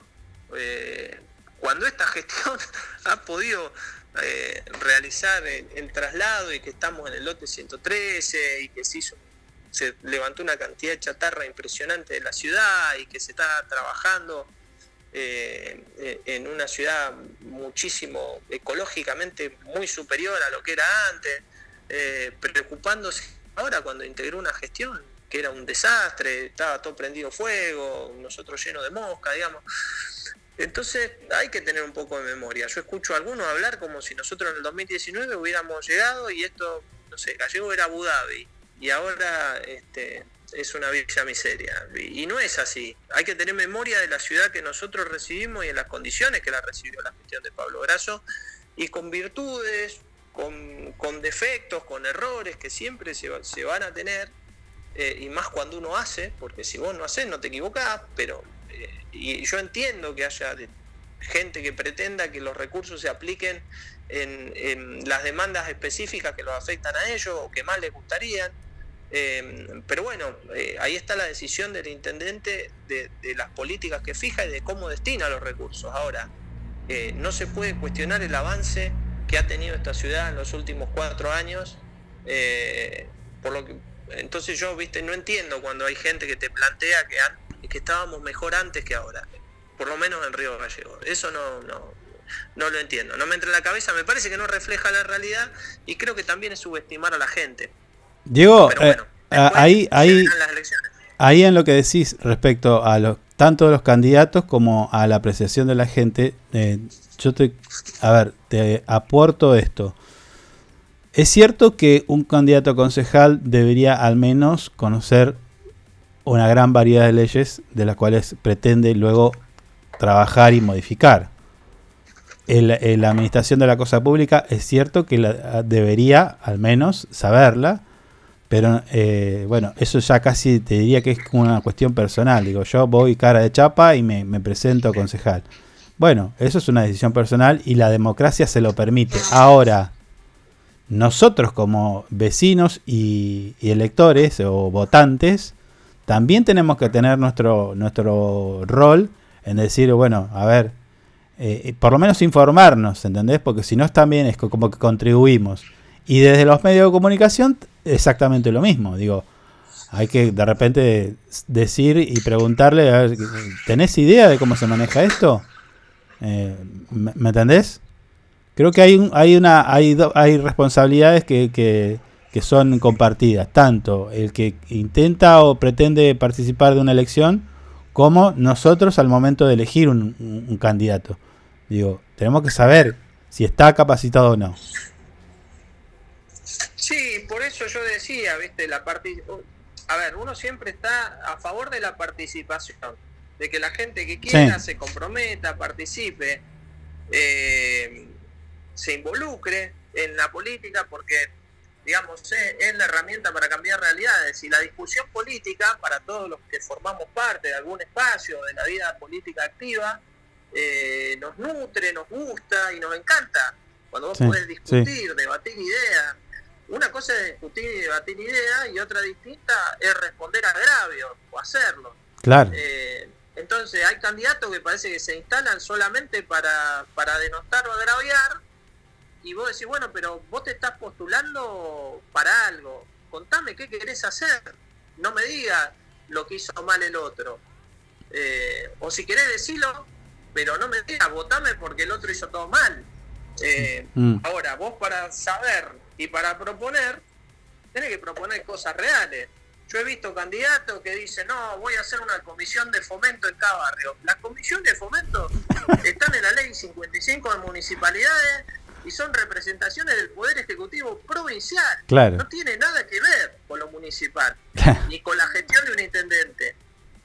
cuando esta gestión ha podido realizar el, el traslado y que estamos en el lote 113 y que se hizo se levantó una cantidad de chatarra impresionante de la ciudad y que se está trabajando eh, eh, en una ciudad muchísimo ecológicamente muy superior a lo que era antes, eh, preocupándose ahora cuando integró una gestión que era un desastre, estaba todo prendido fuego, nosotros llenos de mosca, digamos. Entonces hay que tener un poco de memoria. Yo escucho a algunos hablar como si nosotros en el 2019 hubiéramos llegado y esto, no sé, Gallego era Abu Dhabi y ahora este, es una villa miseria. Y, no es así. Hay que tener memoria de la ciudad que nosotros recibimos y en las condiciones que la recibió la gestión de Pablo Grasso y con virtudes, con, con defectos, con errores que siempre se, va- se van a tener. eh, y más cuando uno hace, porque si vos no haces no te equivocás, pero eh, y yo entiendo que haya gente que pretenda que los recursos se apliquen en, en las demandas específicas que los afectan a ellos o que más les gustarían. Eh, pero bueno, eh, ahí está la decisión del intendente de, las políticas que fija y de cómo destina los recursos. Ahora, eh, no se puede cuestionar el avance que ha tenido esta ciudad en los últimos cuatro años. eh, por lo que, entonces yo, viste, no entiendo cuando hay gente que te plantea que, que estábamos mejor antes que ahora, por lo menos en Río Gallegos. Eso no, no, no lo entiendo, no me entra en la cabeza, me parece que no refleja la realidad y creo que también es subestimar a la gente. Diego, Pero eh, bueno, a- ahí, ahí, ahí en lo que decís respecto a los tanto de los candidatos como a la apreciación de la gente, eh, yo te, a ver, te aporto esto. Es cierto que un candidato a concejal debería al menos conocer una gran variedad de leyes de las cuales pretende luego trabajar y modificar. El- el- la administración de la cosa pública es cierto que la- debería al menos saberla, pero eh, bueno, eso ya casi te diría que es como una cuestión personal. Digo, yo voy cara de chapa y me, presento a concejal. Bueno, eso es una decisión personal y la democracia se lo permite. Ahora, nosotros como vecinos y, electores o votantes, también tenemos que tener nuestro, nuestro rol en decir, bueno, a ver, eh, por lo menos informarnos, ¿entendés? Porque si no también es co- como que contribuimos. Y desde los medios de comunicación, exactamente lo mismo. Digo, hay que de repente decir y preguntarle, a ¿tenés idea de cómo se maneja esto? Eh, ¿me, entendés? Creo que hay, hay, una, hay, hay responsabilidades que, que, son compartidas. Tanto el que intenta o pretende participar de una elección como nosotros al momento de elegir un candidato. Digo, tenemos que saber si está capacitado o no. Sí, por eso yo decía, viste, la parti- A ver, uno siempre está a favor de la participación, de que la gente que quiera Sí. se comprometa, participe, eh, se involucre en la política, porque, digamos, es, es la herramienta para cambiar realidades. Y la discusión política, para todos los que formamos parte de algún espacio de la vida política activa, eh, nos nutre, nos gusta y nos encanta. Cuando vos Sí, podés sí. discutir, debatir ideas. Una cosa es discutir y debatir ideas y otra distinta es responder a agravios o hacerlo. Claro. Eh, entonces hay candidatos que parece que se instalan solamente para, para denostar o agraviar y vos decís, bueno, pero vos te estás postulando para algo. Contame qué querés hacer. No me digas lo que hizo mal el otro. Eh, o si querés decirlo, pero no me digas, votame porque el otro hizo todo mal. Eh, Mm. Ahora, vos para saber y para proponer, tenés que proponer cosas reales. Yo he visto candidatos que dicen, no, voy a hacer una comisión de fomento en cada barrio. Las comisiones de fomento están en la ley 55 de municipalidades y son representaciones del Poder Ejecutivo provincial. Claro. No tiene nada que ver con lo municipal, ni con la gestión de un intendente.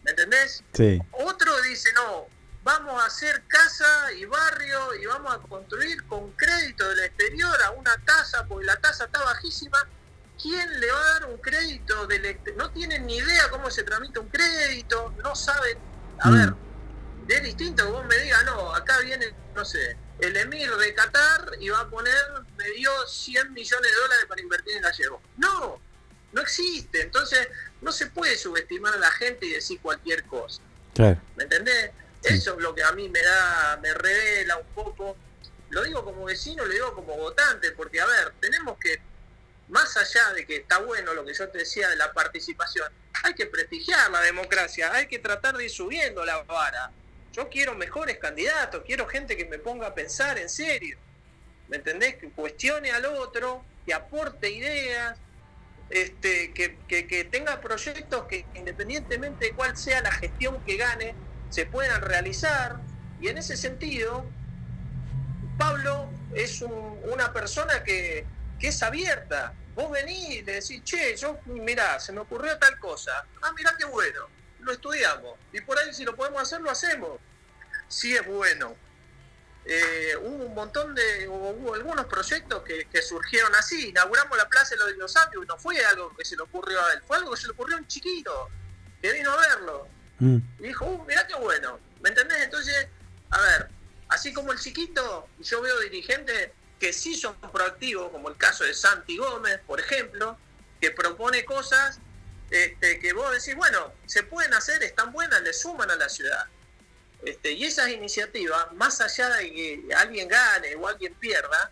¿Me entendés? Sí. Otro dice, no, vamos a hacer casa y barrio y vamos a construir con crédito del exterior a una tasa, porque la tasa está bajísima. ¿Quién le va a dar un crédito del exterior? No tienen ni idea cómo se tramita un crédito, no saben. A Mm. ver, es distinto que vos me digas, no, acá viene, no sé, el emir de Qatar y va a poner, me dio 100 millones de dólares para invertir en gallego. No, no existe. Entonces, no se puede subestimar a la gente y decir cualquier cosa. Claro. ¿Me entendés? Eso es lo que a mí me da, me revela un poco. Lo digo como vecino, lo digo como votante, porque a ver, tenemos que, más allá de que está bueno lo que yo te decía de la participación, hay que prestigiar la democracia, hay que tratar de ir subiendo la vara. Yo quiero mejores candidatos, quiero gente que me ponga a pensar en serio. ¿Me entendés? Que cuestione al otro, que aporte ideas, este, que, que- que tenga proyectos que independientemente de cuál sea la gestión que gane, se puedan realizar. Y en ese sentido, Pablo es un- una persona que, es abierta. Vos venís y le decís, che, yo, mirá, se me ocurrió tal cosa. Ah, mirá qué bueno, lo estudiamos. Y por ahí si lo podemos hacer, lo hacemos. Si es bueno. Eh, hubo un montón de, hubo algunos proyectos que, surgieron así. Inauguramos la Plaza de los Dinosaurios no fue algo que se le ocurrió a él, fue algo que se le ocurrió a un chiquito que vino a verlo. Y dijo, uh, mirá qué bueno. ¿Me entendés? Entonces, a ver, así como el chiquito, yo veo dirigentes que sí son proactivos, como el caso de Santi Gómez, por ejemplo, que propone cosas este, que vos decís, bueno, se pueden hacer, están buenas, le suman a la ciudad. Este, y esas iniciativas, más allá de que alguien gane o alguien pierda,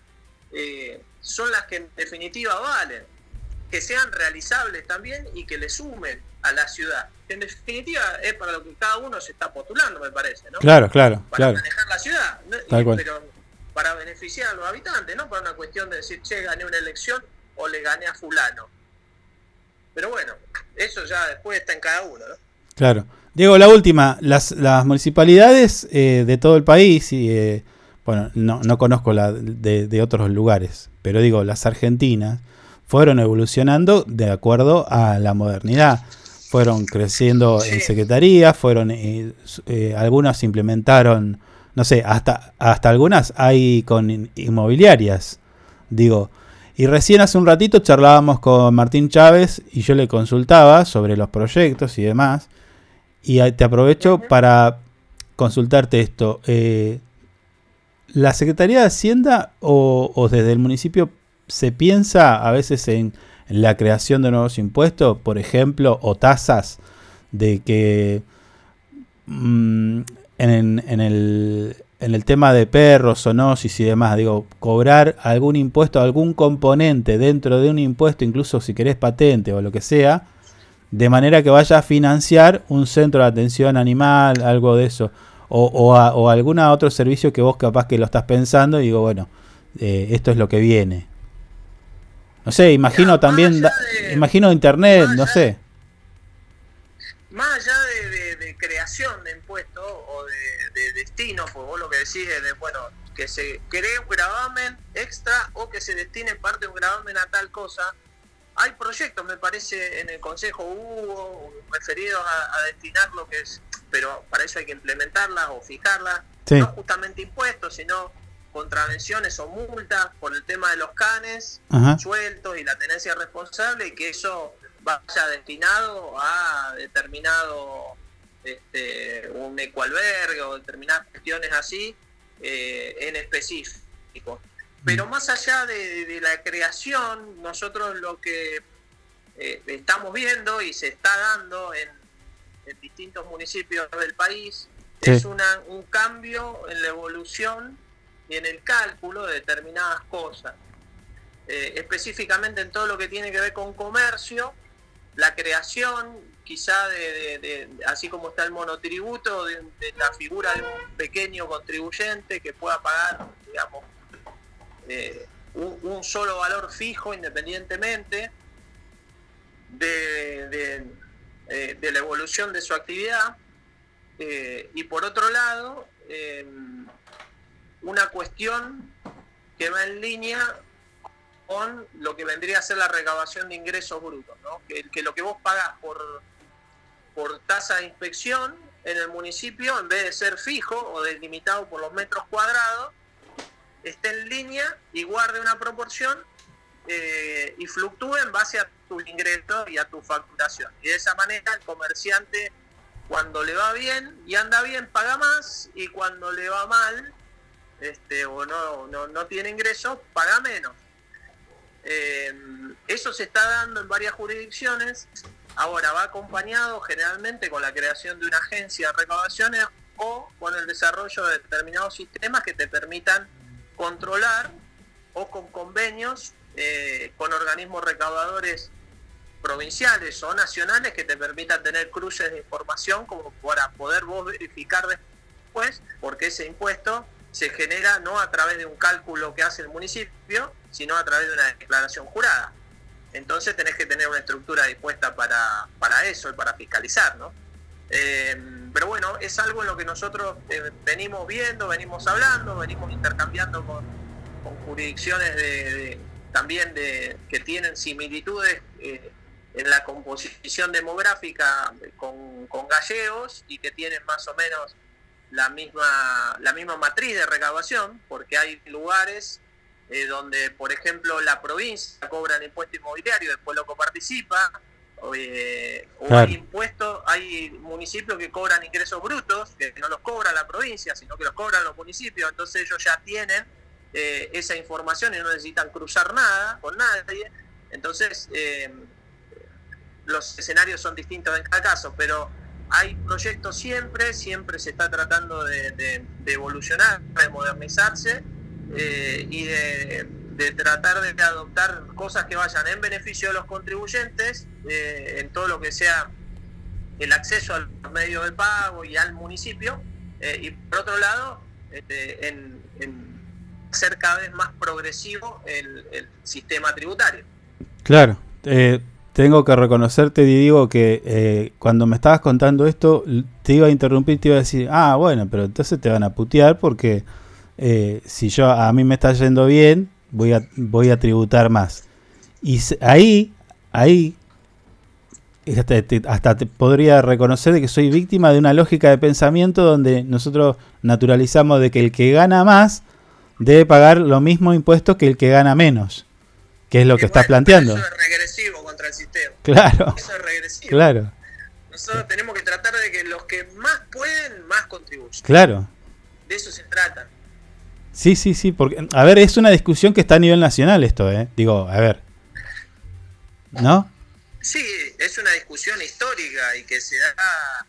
eh, son las que en definitiva valen, que sean realizables también y que le sumen a la ciudad. En definitiva es para lo que cada uno se está postulando, me parece, ¿no? Claro, claro, Para claro. manejar la ciudad, ¿no? Tal cual. pero para beneficiar a los habitantes, no para una cuestión de decir, che, gané una elección o le gané a fulano. Pero bueno, eso ya después está en cada uno, ¿no? Claro. Diego, la última, las, las municipalidades eh, de todo el país, y, eh, bueno, no, no conozco la de, de otros lugares, pero digo, las argentinas fueron evolucionando de acuerdo a la modernidad. Fueron creciendo en secretarías, fueron, eh, eh, algunas implementaron, no sé, hasta, hasta algunas hay con in- inmobiliarias, digo. Y recién hace un ratito charlábamos con Martín Chávez y yo le consultaba sobre los proyectos y demás. Y te aprovecho para consultarte esto. eh, ¿La Secretaría de Hacienda o, o desde el municipio se piensa a veces en, la creación de nuevos impuestos, por ejemplo, o tasas de que mm, en, el, tema de perros, zoonosis y demás, digo, cobrar algún impuesto, algún componente dentro de un impuesto, incluso si querés patente o lo que sea, de manera que vaya a financiar un centro de atención animal, algo de eso, o, o, o algún otro servicio que vos capaz que lo estás pensando y digo, bueno, eh, esto es lo que viene. No sé, imagino también, da- imagino internet, no sé. Más allá de, de- de creación de impuestos o de, de destino, pues vos lo que decís es de, bueno, que se cree un gravamen extra o que se destine parte de un gravamen a tal cosa. Hay proyectos, me parece, en el Consejo hubo referidos a, a destinar lo que es, pero para eso hay que implementarlas o fijarlas, Sí. no justamente impuestos, sino contravenciones o multas por el tema de los canes Ajá. sueltos y la tenencia responsable y que eso vaya destinado a determinado este, un ecoalbergue o determinadas cuestiones así eh, en específico. Pero más allá de, de la creación, nosotros lo que eh, estamos viendo y se está dando en, en distintos municipios del país Sí. es una, un cambio en la evolución y en el cálculo de determinadas cosas. Eh, específicamente en todo lo que tiene que ver con comercio, la creación quizá de, así como está el monotributo, de, la figura de un pequeño contribuyente que pueda pagar, digamos, eh, un, solo valor fijo independientemente de, eh, la evolución de su actividad. Y por otro lado, una cuestión que va en línea con lo que vendría a ser la recabación de ingresos brutos, ¿no? que, lo que vos pagás por, por tasa de inspección en el municipio, en vez de ser fijo o delimitado por los metros cuadrados, esté en línea y guarde una proporción eh, y fluctúe en base a tu ingreso y a tu facturación. Y de esa manera el comerciante cuando le va bien y anda bien paga más y cuando le va mal este, o no, no, no tiene ingresos paga menos. Eh, eso se está dando en varias jurisdicciones. Ahora va acompañado generalmente con la creación de una agencia de recaudaciones o con el desarrollo de determinados sistemas que te permitan controlar o con convenios eh, con organismos recaudadores provinciales o nacionales que te permitan tener cruces de información como para poder vos verificar después porque ese impuesto se genera no a través de un cálculo que hace el municipio, sino a través de una declaración jurada. Entonces tenés que tener una estructura dispuesta para, para eso y para fiscalizar, ¿no? Eh, pero bueno, es algo en lo que nosotros eh, venimos viendo, venimos hablando, venimos intercambiando con, jurisdicciones de, de- también de, que tienen similitudes eh, en la composición demográfica con, con gallegos y que tienen más o menos la misma, la misma matriz de recaudación, porque hay lugares eh, donde, por ejemplo, la provincia cobra el impuesto inmobiliario, después lo coparticipa, o, eh, o Claro. hay impuestos, hay municipios que cobran ingresos brutos, que no los cobra la provincia, sino que los cobran los municipios, entonces ellos ya tienen eh, esa información y no necesitan cruzar nada con nadie, entonces eh, los escenarios son distintos en cada caso, pero hay proyectos siempre, siempre se está tratando de, evolucionar, de modernizarse eh, y de, tratar de adoptar cosas que vayan en beneficio de los contribuyentes, eh, en todo lo que sea el acceso a los medios de pago y al municipio, eh, y por otro lado, este, en, ser cada vez más progresivo el, el sistema tributario. Claro, eh, tengo que reconocerte, Diego, que eh, cuando me estabas contando esto, te iba a interrumpir, te iba a decir, ah, bueno, pero entonces te van a putear porque eh, si yo a mí me está yendo bien, voy a, voy a tributar más. Y ahí, ahí, hasta te, hasta te podría reconocer de que soy víctima de una lógica de pensamiento donde nosotros naturalizamos de que el que gana más debe pagar lo mismo impuestos que el que gana menos, que es lo que estás planteando. Eso es regresivo contra el sistema. Claro. Eso es regresivo. Claro, Nosotros tenemos que tratar de que los que más pueden, más contribuyen. claro. De eso se trata. Sí, sí, sí, porque, a ver, es una discusión que está a nivel nacional esto, ¿eh? Digo, a ver. ¿No? Sí, es una discusión histórica y que se da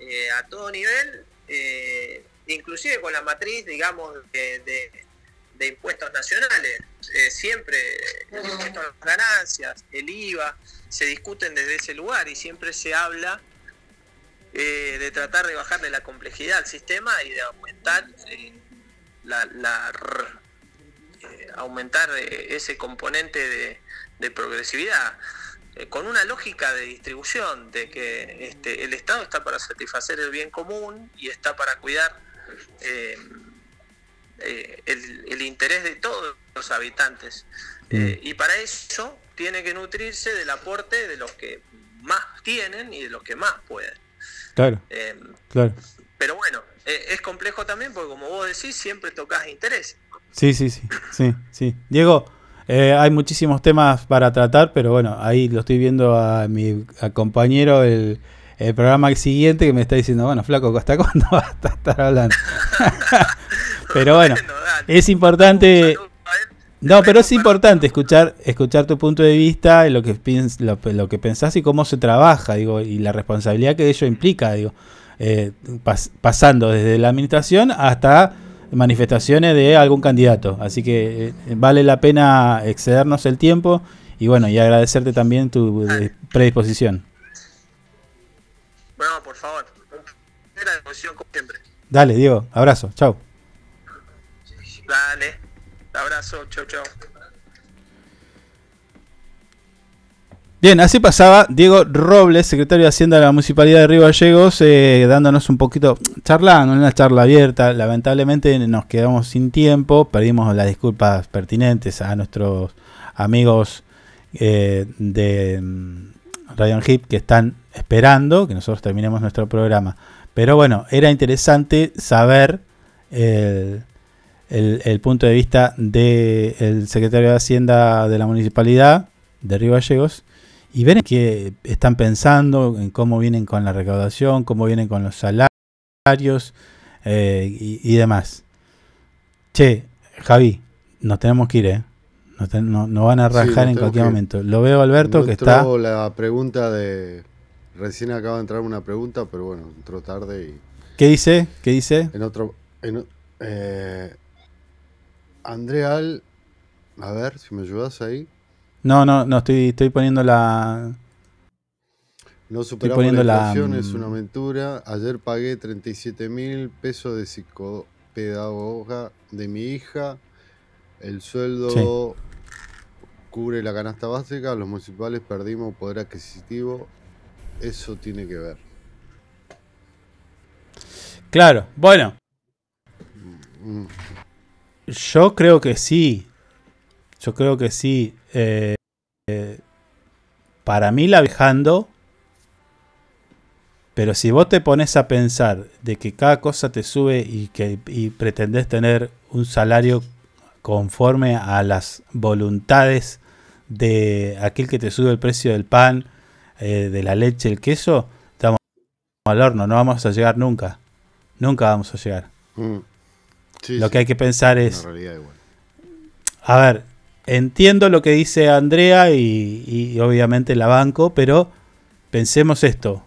eh, a todo nivel, eh, inclusive con la matriz, digamos, de, de- de impuestos nacionales. Eh, siempre el impuesto a las ganancias, el IVA, se discuten desde ese lugar y siempre se habla eh, de tratar de bajarle la complejidad al sistema y de aumentar eh, la, la aumentar ese componente de, de progresividad. con una lógica de distribución, de que este, el Estado está para satisfacer el bien común y está para cuidar eh, el, el interés de todos los habitantes. Eh, y para eso tiene que nutrirse del aporte de los que más tienen y de los que más pueden. Claro, Eh, claro. pero bueno, eh, es complejo también porque como vos decís, siempre tocas interés. Sí, sí, sí, sí, sí. Diego, eh, hay muchísimos temas para tratar, pero bueno, ahí lo estoy viendo a mi a compañero el, el programa siguiente que me está diciendo, bueno, flaco, ¿hasta cuándo vas a estar hablando? pero bueno, es importante... No, pero es importante escuchar escuchar tu punto de vista, lo que piens, lo, lo que pensás y cómo se trabaja, digo, y la responsabilidad que ello implica, digo, eh, pas- pasando desde la administración hasta manifestaciones de algún candidato. Así que eh, vale la pena excedernos el tiempo y bueno, y agradecerte también tu eh, predisposición. Bueno, por favor, la disposición como siempre. Dale, Diego, abrazo, chao. Dale, abrazo, chau, chau. Bien, así pasaba Diego Robles, secretario de Hacienda de la Municipalidad de Río Gallegos, eh, dándonos un poquito, charlando, una charla abierta. Lamentablemente nos quedamos sin tiempo, perdimos las disculpas pertinentes a nuestros amigos eh, de mm, Radio Hip que están esperando que nosotros terminemos nuestro programa. Pero bueno, era interesante saber el, el- el punto de vista del secretario de Hacienda de la Municipalidad de Río Gallegos y ver en qué están pensando, en cómo vienen con la recaudación, cómo vienen con los salarios eh, y, y demás. Che, Javi, nos tenemos que ir, ¿eh? Nos, ten- no- nos van a rajar en cualquier momento. Lo veo Alberto No que está... la pregunta de. Recién acaba de entrar una pregunta, pero bueno, entró tarde y. ¿Qué dice? ¿Qué dice? En otro. En, eh, Andrea Al. A ver si me ayudas ahí. No, no, no, estoy, estoy poniendo la... No superamos poniendo la la, inflación, es mm, una aventura. Ayer pagué 37 mil pesos de psicopedagoga de mi hija. El sueldo cubre la canasta básica. Los municipales perdimos poder adquisitivo. Eso tiene que ver. Claro, bueno. Mm. Yo creo que sí. Yo creo que sí. Eh, eh, para mí la viajando. Pero si vos te pones a pensar de que cada cosa te sube y que y pretendés tener un salario conforme a las voluntades de aquel que te sube el precio del pan, eh, de la leche, el queso, estamos al horno, no vamos a llegar nunca. Nunca vamos a llegar. Mm. Sí, Lo sí. que hay que pensar es, igual. a ver, entiendo lo que dice Andrea y, y obviamente la banco, pero pensemos esto.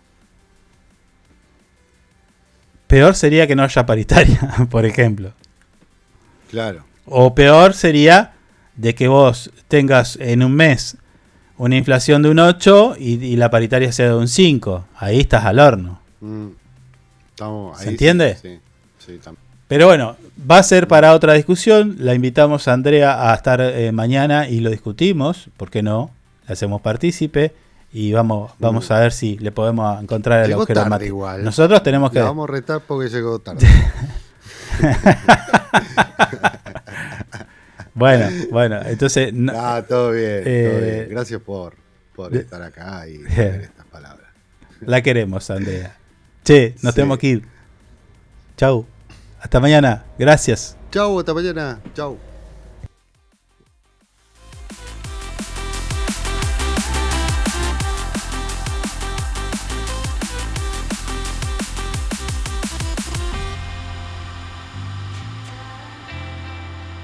Peor sería que no haya paritaria, por ejemplo. Claro. O peor sería de que vos tengas en un mes una inflación de un 8 y, y la paritaria sea de un 5. Ahí estás al horno. Mm. Estamos ¿Se ahí sí, entiende? Sí, sí, tam- Pero bueno, va a ser para otra discusión. La invitamos a Andrea a estar eh, mañana y lo discutimos. ¿Por qué no? La hacemos partícipe y vamos, vamos a ver si le podemos encontrar el Llegó agujero al tarde mate. igual. Nosotros tenemos que. La vamos a retar porque llegó tarde. bueno, bueno, entonces. no- Ah, todo bien, todo Eh, bien. Gracias por, por estar acá y leer estas palabras. La queremos, Andrea. Che, nos Sí. tenemos que ir. Chau. Hasta mañana. Gracias. Chau, hasta mañana. Chau.